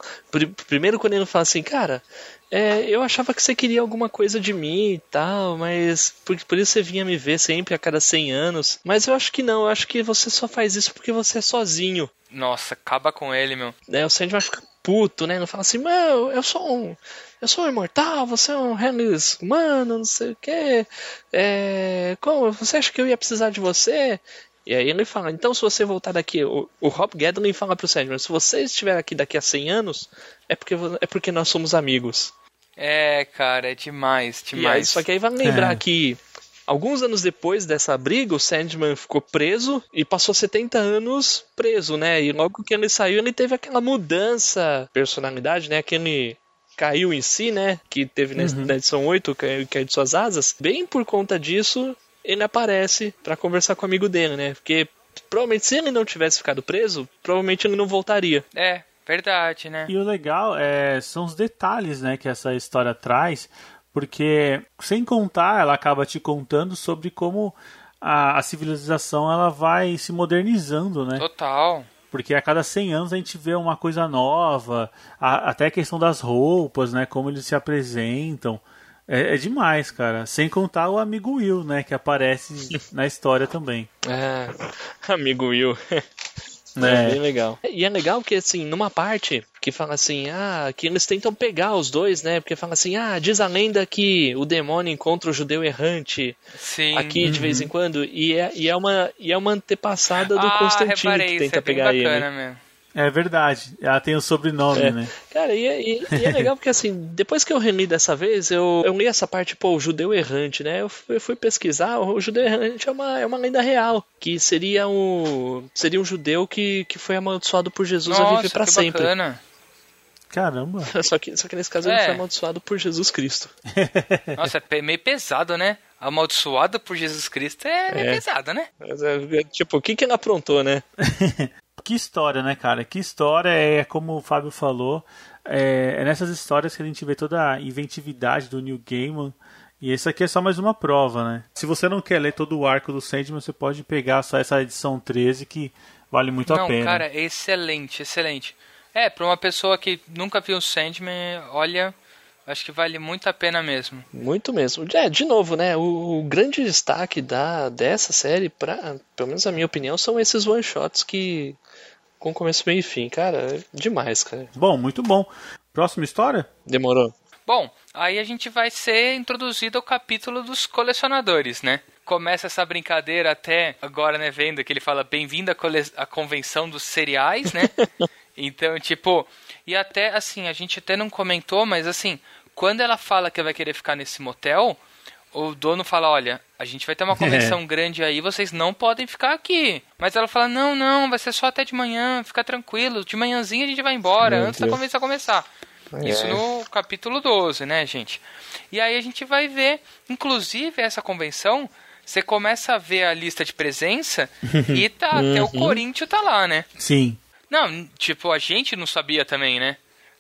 primeiro quando ele fala assim, cara, é, eu achava que você queria alguma coisa de mim e tal, mas por, por isso você vinha me ver sempre a cada 100 anos. Mas eu acho que não, eu acho que você só faz isso porque você é sozinho. Nossa, acaba com ele, meu. É, o Sandman fica puto, né? Não fala assim, meu, eu sou um. Eu sou um imortal, você é um Henry humano, não sei o quê. É, como, você acha que eu ia precisar de você? E aí ele fala, então se você voltar daqui, o, o Rob Gadlin fala pro Sandman, se você estiver aqui daqui a 100 anos, é porque, é porque nós somos amigos. É, cara, é demais, demais. Aí, só que aí vai lembrar é. que Alguns anos depois dessa briga, o Sandman ficou preso e passou 70 anos preso, né? E logo que ele saiu, ele teve aquela mudança personalidade, né? Aquele caiu em si, né? Que teve uhum. na edição 8, caiu, caiu de suas asas. Bem por conta disso, ele aparece para conversar com o amigo dele, né? Porque provavelmente se ele não tivesse ficado preso, provavelmente ele não voltaria. É, verdade, né? E o legal é, são os detalhes, né, que essa história traz porque sem contar, ela acaba te contando sobre como a, a civilização ela vai se modernizando, né? Total. Porque a cada 100 anos a gente vê uma coisa nova, a, até a questão das roupas, né? Como eles se apresentam. É, é, demais, cara. Sem contar o amigo Will, né? Que aparece [laughs] na história também. É, amigo Will. [laughs] É. é bem legal. E é legal que, assim, numa parte que fala assim, ah, que eles tentam pegar os dois, né? Porque fala assim, ah, diz a lenda que o demônio encontra o judeu errante Sim. aqui uhum. de vez em quando. E é, e é, uma, e é uma antepassada do ah, Constantino que tenta é pegar ele. Mesmo. É verdade, ela tem o sobrenome, é. né? Cara, e, é, e, e, é legal porque assim, depois que eu reli dessa vez, eu, eu li essa parte, pô, o judeu errante, né? Eu, eu fui pesquisar, o judeu errante é uma, é uma lenda real, que seria um, seria um judeu que, que foi amaldiçoado por Jesus Nossa, a viver para sempre. Bacana. Caramba. [laughs] só, que, só que nesse caso é. ele foi amaldiçoado por Jesus Cristo. [laughs] [laughs] Nossa, é meio pesado, né? amaldiçoada por Jesus Cristo é, é. pesada, né? É, tipo, o que, que ela aprontou, né? Que história, né, cara? Que história é como o Fábio falou. É, é, nessas histórias que a gente vê toda a inventividade do New Gaiman. E esse aqui é só mais uma prova, né? Se você não quer ler todo o arco do Sandman, você pode pegar só essa edição 13 que vale muito não, a pena. Não, cara, é excelente, excelente. É, pra uma pessoa que nunca viu o Sandman, olha, acho que vale muito a pena mesmo. Muito mesmo. É, de novo, né? O, o grande destaque da, dessa série, pra, pelo menos a minha opinião, são esses one-shots que com começo, meio e fim. Cara, é demais, cara. Bom, muito bom. Próxima história? Demorou. Bom, aí a gente vai ser introduzido ao capítulo dos colecionadores, né? Começa essa brincadeira até agora, né, vendo que ele fala bem-vindo à, cole... à convenção dos cereais, né? [laughs] então, tipo, e até assim, a gente até não comentou, mas assim, quando ela fala que vai querer ficar nesse motel, o dono fala: Olha, a gente vai ter uma [laughs] convenção é. grande aí, vocês não podem ficar aqui. Mas ela fala: Não, não, vai ser só até de manhã, fica tranquilo. De manhãzinha a gente vai embora, Meu antes Deus. da convenção começar. É. Isso no capítulo 12, né, gente? E aí a gente vai ver, inclusive, essa convenção. Você começa a ver a lista de presença [laughs] e tá, até o uhum. Corinthians tá lá, né? Sim. Não, tipo, a gente não sabia também, né?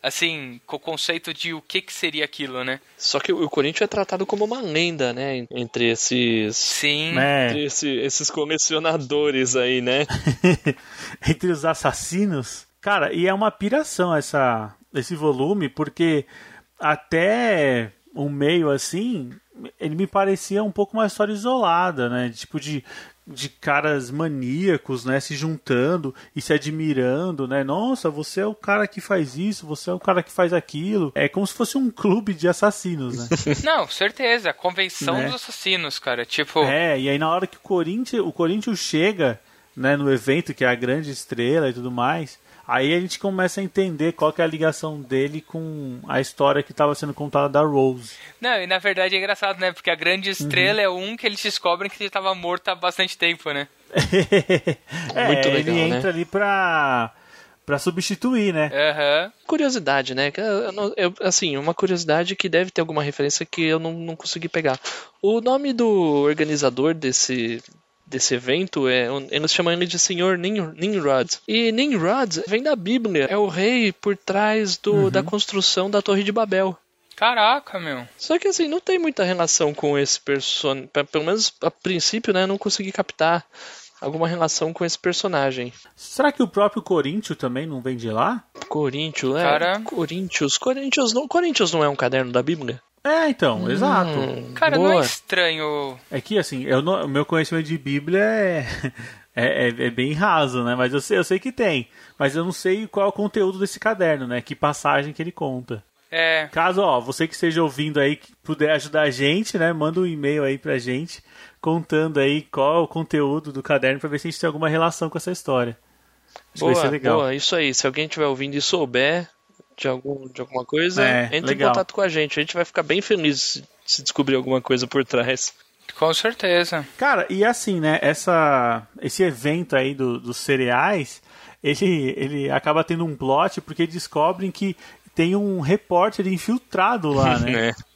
Assim, com o conceito de o que, que seria aquilo, né? Só que o Corinthians é tratado como uma lenda, né? Entre esses. Sim. É. Entre esse, esses colecionadores aí, né? [laughs] entre os assassinos. Cara, e é uma piração essa, esse volume, porque até um meio assim, ele me parecia um pouco uma história isolada, né? Tipo de de caras maníacos, né, se juntando e se admirando, né? Nossa, você é o cara que faz isso, você é o cara que faz aquilo. É como se fosse um clube de assassinos, né? [laughs] Não, certeza, convenção né? dos assassinos, cara, tipo. É, e aí na hora que o Corinthians, o Corinthians chega, né, no evento que é a grande estrela e tudo mais, Aí a gente começa a entender qual é a ligação dele com a história que estava sendo contada da Rose. Não, e na verdade é engraçado, né? Porque a grande estrela uhum. é um que eles descobrem que ele estava morto há bastante tempo, né? [laughs] é, Muito legal, ele entra né? ali pra para substituir, né? Uhum. Curiosidade, né? Eu, eu, assim, uma curiosidade que deve ter alguma referência que eu não, não consegui pegar. O nome do organizador desse desse evento, é, eles chamam ele de Senhor Nimrod. E Nimrod vem da Bíblia, é o rei por trás do, uhum. da construção da Torre de Babel. Caraca, meu. Só que assim, não tem muita relação com esse personagem. Pelo menos a princípio, né? Não consegui captar alguma relação com esse personagem. Será que o próprio Corinthians também não vem de lá? Corinthians, é. Cara... Corinthians. Corinthians não, Corinthians não é um caderno da Bíblia? É, então, hum, exato. Cara, boa. não é estranho. É que, assim, o meu conhecimento de Bíblia é, [laughs] é, é, é, bem raso, né? Mas eu sei, eu sei que tem. Mas eu não sei qual é o conteúdo desse caderno, né? Que passagem que ele conta. É. Caso, ó, você que esteja ouvindo aí, que puder ajudar a gente, né? Manda um e-mail aí pra gente contando aí qual é o conteúdo do caderno pra ver se a gente tem alguma relação com essa história. Acho boa. Boa, isso aí. Se alguém estiver ouvindo e souber, de, algum, de alguma coisa, é, entre legal. em contato com a gente. A gente vai ficar bem feliz se descobrir alguma coisa por trás. Com certeza. Cara, e assim, né? Essa, esse evento aí do, dos cereais, ele, ele acaba tendo um plot porque descobrem que tem um repórter infiltrado lá, né? [laughs]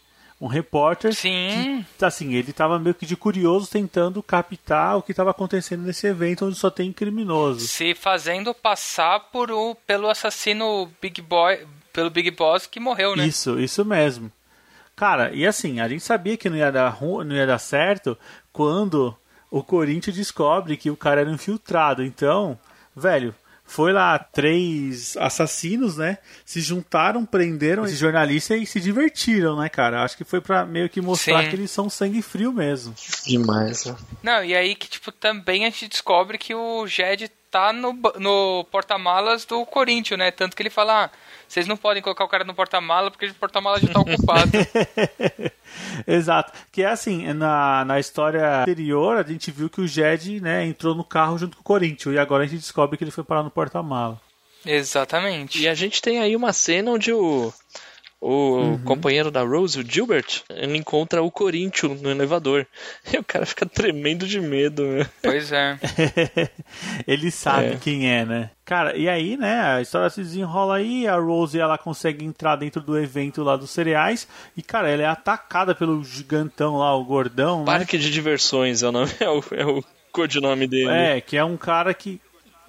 um repórter Sim. que, assim, ele estava meio que de curioso tentando captar o que estava acontecendo nesse evento onde só tem criminoso. Se fazendo passar por o, pelo assassino Big Boy, pelo Big Boss que morreu, né? Isso, isso mesmo. Cara, e assim, a gente sabia que não ia dar, não ia dar certo quando o Corinthians descobre que o cara era infiltrado. Então, velho, foi lá três assassinos, né? Se juntaram, prenderam esse jornalista e se divertiram, né, cara? Acho que foi para meio que mostrar Sim. que eles são sangue frio mesmo. Demais, né? Não, e aí que, tipo, também a gente descobre que o Jed tá no, no porta-malas do Corinthians, né? Tanto que ele fala, ah, vocês não podem colocar o cara no porta-mala porque o porta-mala já tá ocupado. [laughs] Exato. Que é assim, na, na história anterior, a gente viu que o Jed, né, entrou no carro junto com o Corinthians. E agora a gente descobre que ele foi parar no porta-mala. Exatamente. E a gente tem aí uma cena onde o, o uhum. companheiro da Rose, o Gilbert, ele encontra o Corinthians no elevador. E o cara fica tremendo de medo. Né? Pois é. [laughs] ele sabe é. quem é, né? Cara, e aí, né, a história se desenrola aí, a Rose, ela consegue entrar dentro do evento lá dos cereais, e, cara, ela é atacada pelo gigantão lá, o gordão, né? Parque né? de diversões é o nome, [laughs] é o, é o codinome dele. É, que é um cara que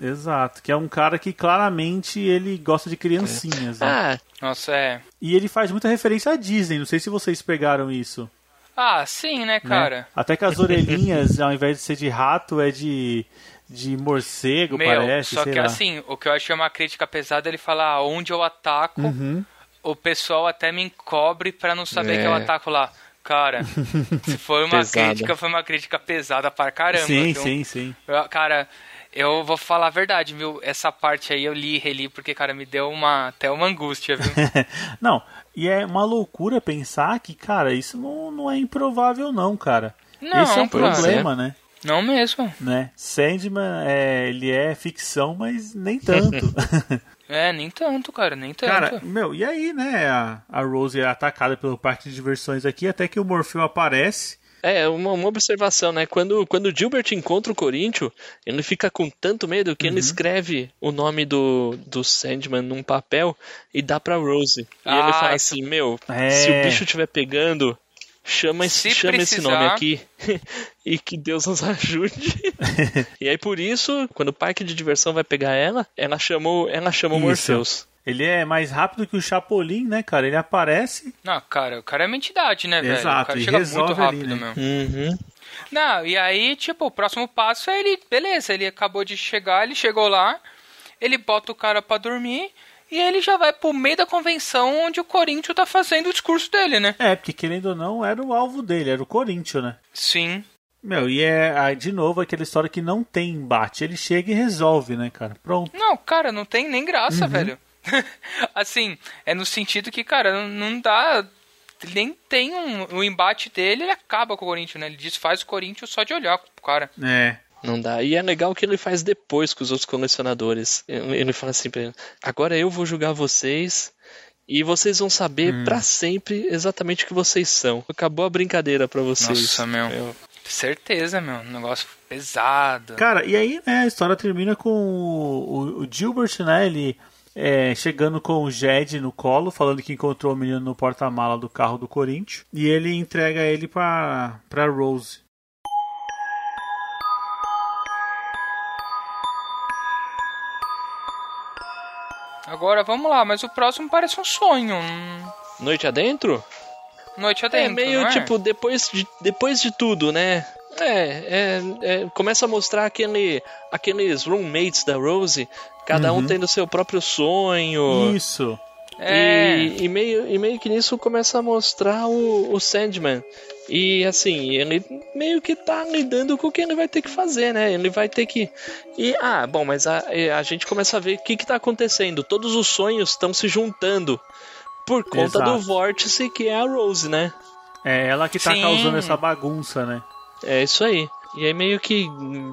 Exato, que é um cara que claramente ele gosta de criancinhas. Né? Ah, nossa, é. E ele faz muita referência à Disney, não sei se vocês pegaram isso. Ah, sim, né, né? cara? Né? Até que as orelhinhas, [laughs] ao invés de ser de rato, é de, de morcego, Meu, parece. Só que lá. assim, o que eu achei uma crítica pesada ele falar ah, onde eu ataco, uhum. o pessoal até me encobre para não saber é. que eu é. ataco lá. Cara, [laughs] se foi uma crítica, foi uma crítica pesada para caramba. Sim, então, sim, sim. Cara, eu vou falar a verdade, viu? Essa parte aí eu li e reli porque, cara, me deu uma até uma angústia, viu? [laughs] não, e é uma loucura pensar que, cara, isso não, não é improvável não, cara. Não, Esse é um problema, né? Não mesmo. Né? Sandman, é, ele é ficção, mas nem tanto. [laughs] é, nem tanto, cara, nem tanto. Cara, meu, e aí, né? A, a Rose é atacada pelo parque de diversões aqui, até que o Morfeu aparece é, uma, uma observação, né? Quando, quando o Gilbert encontra o Corinthians, ele fica com tanto medo que uhum. ele escreve o nome do, do Sandman num papel e dá pra Rose. E ah, ele fala assim, meu, é... se o bicho estiver pegando, chama, chama esse nome aqui [laughs] e que Deus nos ajude. [laughs] e aí por isso, quando o parque de diversão vai pegar ela, ela chamou, ela chamou Morpheus. Ele é mais rápido que o Chapolin, né, cara? Ele aparece. Não, cara, o cara é uma entidade, né, velho? Exato, o cara chega muito rápido ali, né? mesmo. Uhum. Não, e aí, tipo, o próximo passo é ele, beleza, ele acabou de chegar, ele chegou lá, ele bota o cara para dormir e ele já vai pro meio da convenção onde o Corinthians tá fazendo o discurso dele, né? É, porque querendo ou não, era o alvo dele, era o Corinthians, né? Sim. Meu, e é de novo aquela história que não tem embate. Ele chega e resolve, né, cara? Pronto. Não, cara, não tem nem graça, uhum. velho. [laughs] assim, é no sentido que, cara, não dá. Nem tem um, um embate dele, ele acaba com o Corinthians, né? Ele desfaz o Corinthians só de olhar pro cara. É. Não dá. E é legal que ele faz depois com os outros colecionadores. Ele fala assim pra ele, agora eu vou julgar vocês e vocês vão saber hum. para sempre exatamente o que vocês são. Acabou a brincadeira para vocês. Nossa, meu. meu. Certeza, meu. Um negócio pesado. Cara, e aí, né, a história termina com o, o, o Gilbert, né? Ele é, chegando com o Jed no colo, falando que encontrou o menino no porta-mala do carro do Corinthians. E ele entrega ele pra, pra Rose. Agora vamos lá, mas o próximo parece um sonho. Noite adentro? Noite adentro. É meio é? tipo, depois de, depois de tudo, né? É, é, é, começa a mostrar aquele, aqueles roommates da Rose, cada uhum. um tendo seu próprio sonho. Isso. É. E, e, meio, e meio que nisso começa a mostrar o, o Sandman. E assim, ele meio que tá lidando com o que ele vai ter que fazer, né? Ele vai ter que. E, ah, bom, mas a, a gente começa a ver o que, que tá acontecendo. Todos os sonhos estão se juntando por conta Exato. do vórtice que é a Rose, né? É ela que tá Sim. causando essa bagunça, né? É isso aí. E aí meio que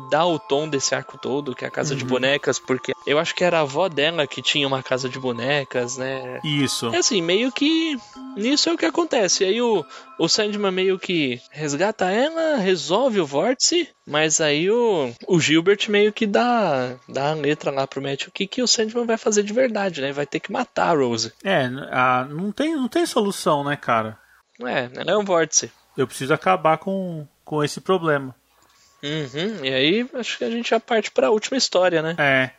dá o tom desse arco todo, que é a casa uhum. de bonecas, porque eu acho que era a avó dela que tinha uma casa de bonecas, né? Isso. É assim, meio que nisso é o que acontece. Aí o, o Sandman meio que resgata ela, resolve o vórtice, mas aí o, o Gilbert meio que dá, dá a letra lá pro Matt o que, que o Sandman vai fazer de verdade, né? Vai ter que matar a Rose. É, a, não, tem, não tem solução, né, cara? É, ela é um vórtice. Eu preciso acabar com, com esse problema. Uhum, e aí acho que a gente já parte para a última história, né? É.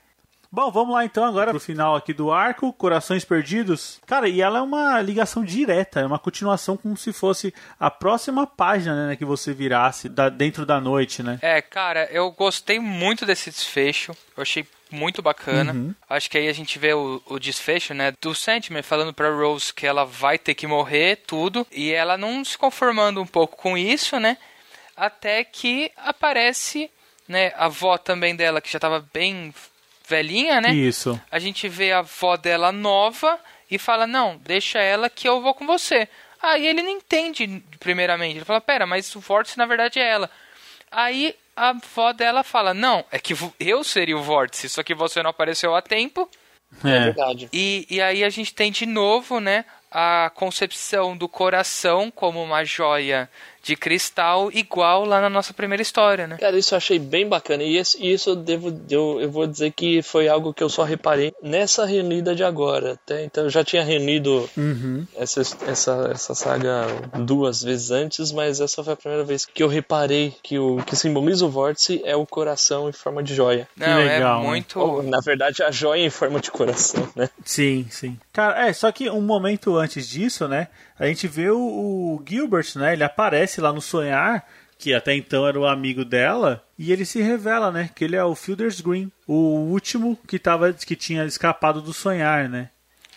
Bom, vamos lá então agora pro final aqui do arco, Corações Perdidos. Cara, e ela é uma ligação direta, é uma continuação como se fosse a próxima página, né, que você virasse da, dentro da noite, né? É, cara, eu gostei muito desse desfecho. Eu achei muito bacana. Uhum. Acho que aí a gente vê o, o, desfecho, né, do Sandman falando pra Rose que ela vai ter que morrer, tudo, e ela não se conformando um pouco com isso, né, até que aparece, né, a avó também dela, que já estava bem velhinha, né? Isso. A gente vê a avó dela nova e fala: Não, deixa ela que eu vou com você. Aí ele não entende, primeiramente. Ele fala: Pera, mas o vórtice na verdade é ela. Aí a avó dela fala: Não, é que eu seria o vórtice, só que você não apareceu a tempo. É, é verdade. E, e aí a gente tem de novo, né? a concepção do coração como uma joia de cristal igual lá na nossa primeira história, né? Cara, isso eu achei bem bacana. E isso, isso eu, devo, eu, eu vou dizer que foi algo que eu só reparei nessa reunida de agora. Até então eu já tinha reunido Uhum. essa, essa, essa saga duas vezes antes, mas essa foi a primeira vez que eu reparei que o que simboliza o vórtice é o coração em forma de joia. Não, legal, é muito. Ou, na verdade, a joia em forma de coração, né? Sim, sim. Cara, é, só que um momento antes disso, né? A gente vê o, o Gilbert, né? Ele aparece lá no sonhar, que até então era o amigo dela, e ele se revela, né? Que ele é o Fielder's Green, o último que, tava, que tinha escapado do sonhar, né?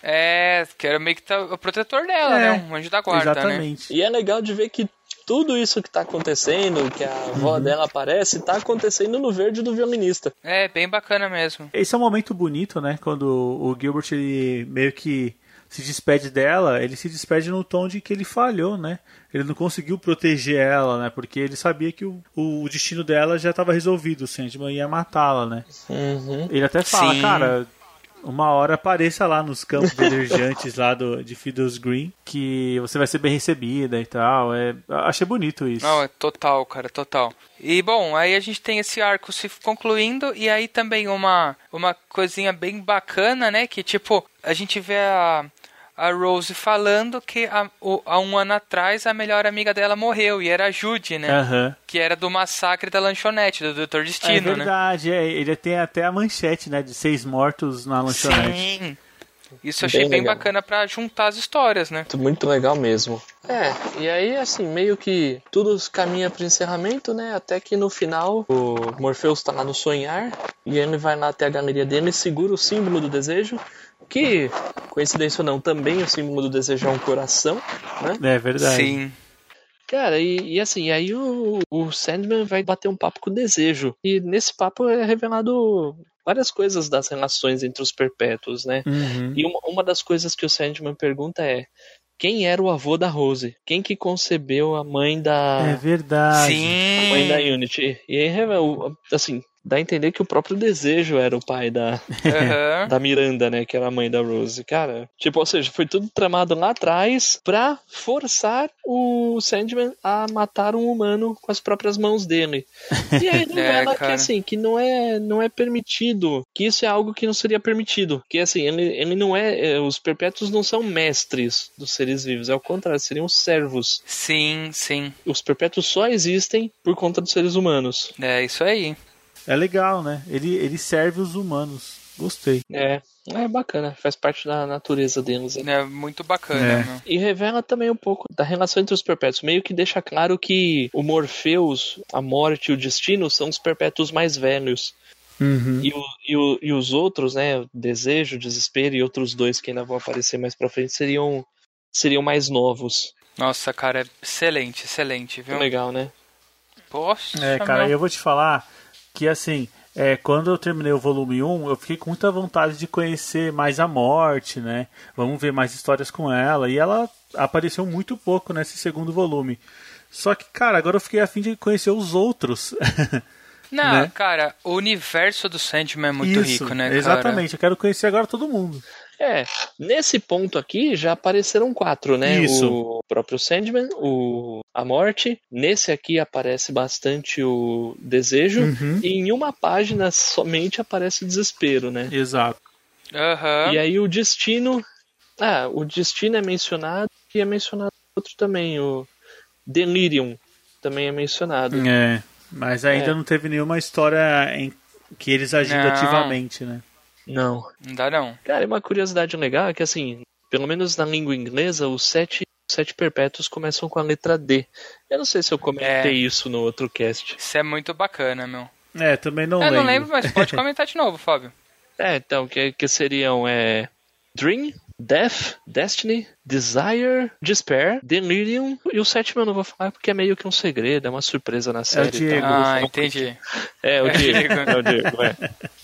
É, que era meio que tá- o protetor dela, É, né? Um anjo da guarda, né? Exatamente. E é legal de ver que tudo isso que tá acontecendo, que a avó dela aparece, tá acontecendo no verde do violinista. É, bem bacana mesmo. Esse é um momento bonito, né? Quando o Gilbert ele meio que se despede dela, ele se despede no tom de que ele falhou, né? Ele não conseguiu proteger ela, né? Porque ele sabia que o, o destino dela já estava resolvido, o Sandman ia matá-la, né? Uhum. Ele até fala, Sim. cara, uma hora apareça lá nos campos verdejantes lá do, de Fiddles Green, que você vai ser bem recebida e tal. É, achei bonito isso. Não, é total, cara, total. E bom, aí a gente tem esse arco se concluindo e aí também uma uma coisinha bem bacana, né, que tipo, a gente vê a a Rose falando que há, o- há um ano atrás a melhor amiga dela morreu e era a Judy, né? Aham. Que era do massacre da lanchonete, do Dr. É Destino, né? verdade, é, ele tem até a manchete, né, de seis mortos na lanchonete. Sim. Isso eu achei Bem bem, bacana pra juntar as histórias, né? Muito, muito legal mesmo. É, e aí assim, meio que tudo caminha pro encerramento, né? Até que no final o Morpheus tá lá no sonhar e ele vai lá até a galeria dele e segura o símbolo do desejo. Que, coincidência ou não, também o símbolo do desejo é um coração, né? É verdade. Sim. Cara, e, e assim, aí o, o Sandman vai bater um papo com o desejo. E nesse papo é revelado várias coisas das relações entre os perpétuos, né? Uhum. E uma, uma das coisas que o Sandman pergunta é: quem era o avô da Rose? Quem que concebeu a mãe É da, verdade. a mãe da Sim. Unity? E aí, assim, dá a entender que o próprio desejo era o pai da, Aham. [laughs] da Miranda, né? Que era a mãe da Rose. Cara, tipo, ou seja, foi tudo tramado lá atrás pra forçar o Sandman a matar um humano com as próprias mãos dele. E aí [laughs] revela que cara. assim, que não é, não é permitido, que isso é algo que não seria permitido. Que assim, ele, ele não é, é, os perpétuos não são mestres dos seres vivos, é o contrário, seriam servos. Sim, sim. Os perpétuos só existem por conta dos seres humanos. É isso aí. É legal, né? Ele, ele serve os humanos. Gostei. É, é bacana, faz parte da natureza deles. né? É muito bacana, É. meu. E revela também um pouco da relação entre os perpétuos. Meio que deixa claro que o Morpheus, a morte e o destino são os perpétuos mais velhos. Uhum. E, o- e o- e os outros, né? o Desejo, Desespero e outros dois que ainda vão aparecer mais pra frente seriam, seriam mais novos. Nossa, cara, é excelente, excelente, viu? Legal, né? Poxa, É, cara, meu. eu vou te falar que assim, é, quando eu terminei o volume 1, eu fiquei com muita vontade de conhecer mais a morte, né? Vamos ver mais histórias com ela. E ela apareceu muito pouco nesse segundo volume. Só que, cara, agora eu fiquei afim de conhecer os outros. [laughs] Não, né? cara, o universo do Sandman é muito Isso, rico, né, cara? Exatamente, eu quero conhecer agora todo mundo. É, nesse ponto aqui já apareceram quatro, né? Isso. O próprio Sandman, o a morte. Nesse aqui aparece bastante o desejo. Uhum. E em uma página somente aparece o desespero, né? Exato. Aham. E aí o destino. Ah, o destino é mencionado e é mencionado outro também, o Delirium também é mencionado. É, mas ainda É. não teve nenhuma história em que eles agindo Não. ativamente, né? Não. Não dá não. Cara, e uma curiosidade legal é que assim, pelo menos na língua inglesa, os sete, sete perpétuos começam com a letra D. Eu não sei se eu comentei É. isso no outro cast. Isso é muito bacana, meu. É, também não eu lembro. não lembro, mas pode comentar de novo, Fábio. É, então, que, que seriam é, Dream, Death, Destiny, Desire, Despair, Delirium e o sétimo eu não vou falar porque é meio que um segredo, é uma surpresa na série. Diego. então eu não vou Ah, entendi. É, o É Diego. Diego. É o Diego, é. [laughs]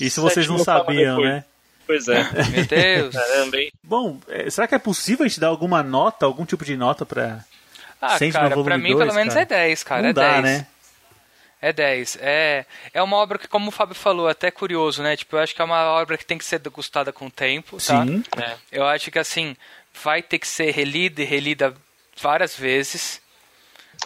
Isso vocês não sabiam, depois. né? Pois é. Meu Deus. Caramba, hein? Bom, é, será que é possível a gente dar alguma nota, algum tipo de nota pra. Ah, Sandman cara, pra mim dois, pelo menos cara? é 10, cara. não é dá, 10. né? É 10. É, é uma obra que, como o Fábio falou, é até curioso, né? Tipo, eu acho que é uma obra que tem que ser degustada com o tempo, tá? Sim. É. Eu acho que, assim, vai ter que ser relida e relida várias vezes.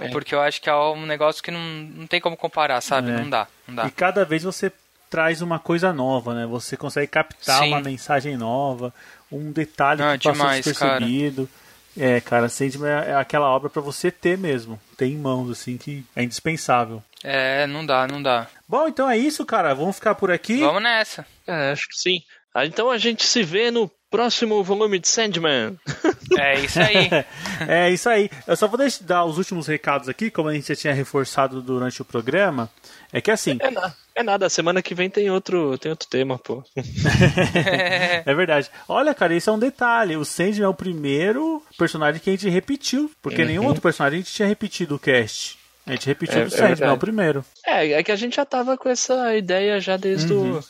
É. Porque eu acho que é um negócio que não, não tem como comparar, sabe? É. Não dá, não dá. E cada vez você traz uma coisa nova, né? Você consegue captar Sim. uma mensagem nova, um detalhe Ah, que passou demais, despercebido. É, cara, Sandman é é aquela obra pra você ter mesmo. Ter em mãos, assim, que é indispensável. É, não dá, não dá. Bom, então é isso, cara. Vamos ficar por aqui. Vamos nessa. É, acho que sim. Ah, então a gente se vê no próximo volume de Sandman. [laughs] É isso aí. [laughs] é isso aí. Eu só vou deixar, dar os últimos recados aqui, como a gente já tinha reforçado durante o programa. É que assim, É, é nada, semana que vem tem outro, tem outro tema, pô. [laughs] é verdade. Olha, cara, isso é um detalhe. O Sandman é o primeiro personagem que a gente repetiu. Porque Uhum. nenhum outro personagem a gente tinha repetido o cast. A gente repetiu É- o é Sandman, é, o primeiro. É, é que a gente já tava com essa ideia já desde Uhum. o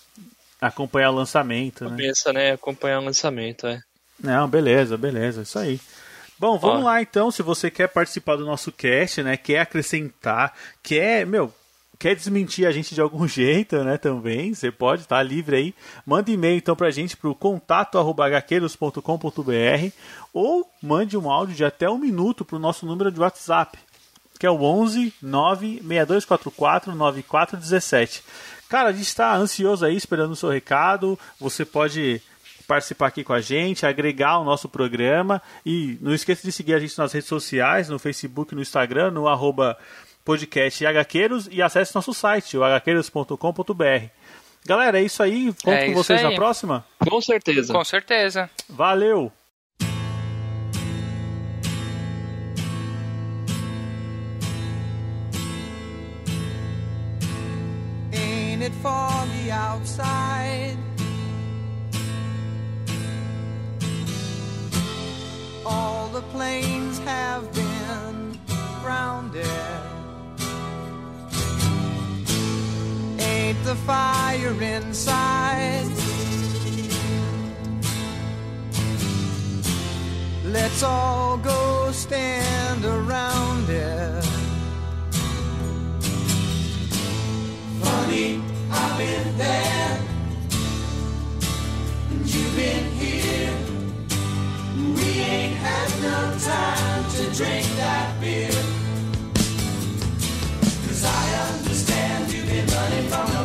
Acompanhar o lançamento, né? começo, né? Acompanhar o lançamento, é. Não, beleza, beleza, isso aí. Bom, vamos Ó. lá então, se você quer participar do nosso cast, né, quer acrescentar, quer, meu, quer desmentir a gente de algum [laughs] jeito, né, também, você pode, tá livre aí. Manda e-mail então pra gente pro contato@hqueiros.com.br ou mande um áudio de até um minuto pro nosso número de WhatsApp, que é o 11 96244 9417. Cara, a gente está ansioso aí esperando o seu recado. Você pode participar aqui com a gente, agregar o nosso programa e não esqueça de seguir a gente nas redes sociais, no Facebook, no Instagram, no arroba podcast HQueiros e acesse nosso site, o hqueiros.com.br. Galera, é isso aí. Conto É com isso vocês aí. na próxima. Com certeza. Com certeza. Valeu! It foggy outside? All the planes have been grounded. The fire inside? Let's all go stand around it. Funny, I've been there, and you've been here. We ain't had no time to drink that beer. Cause I understand you've been running from a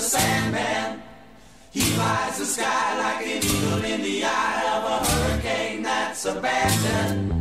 the Sandman. He flies the sky like an eagle in the eye of a hurricane that's abandoned.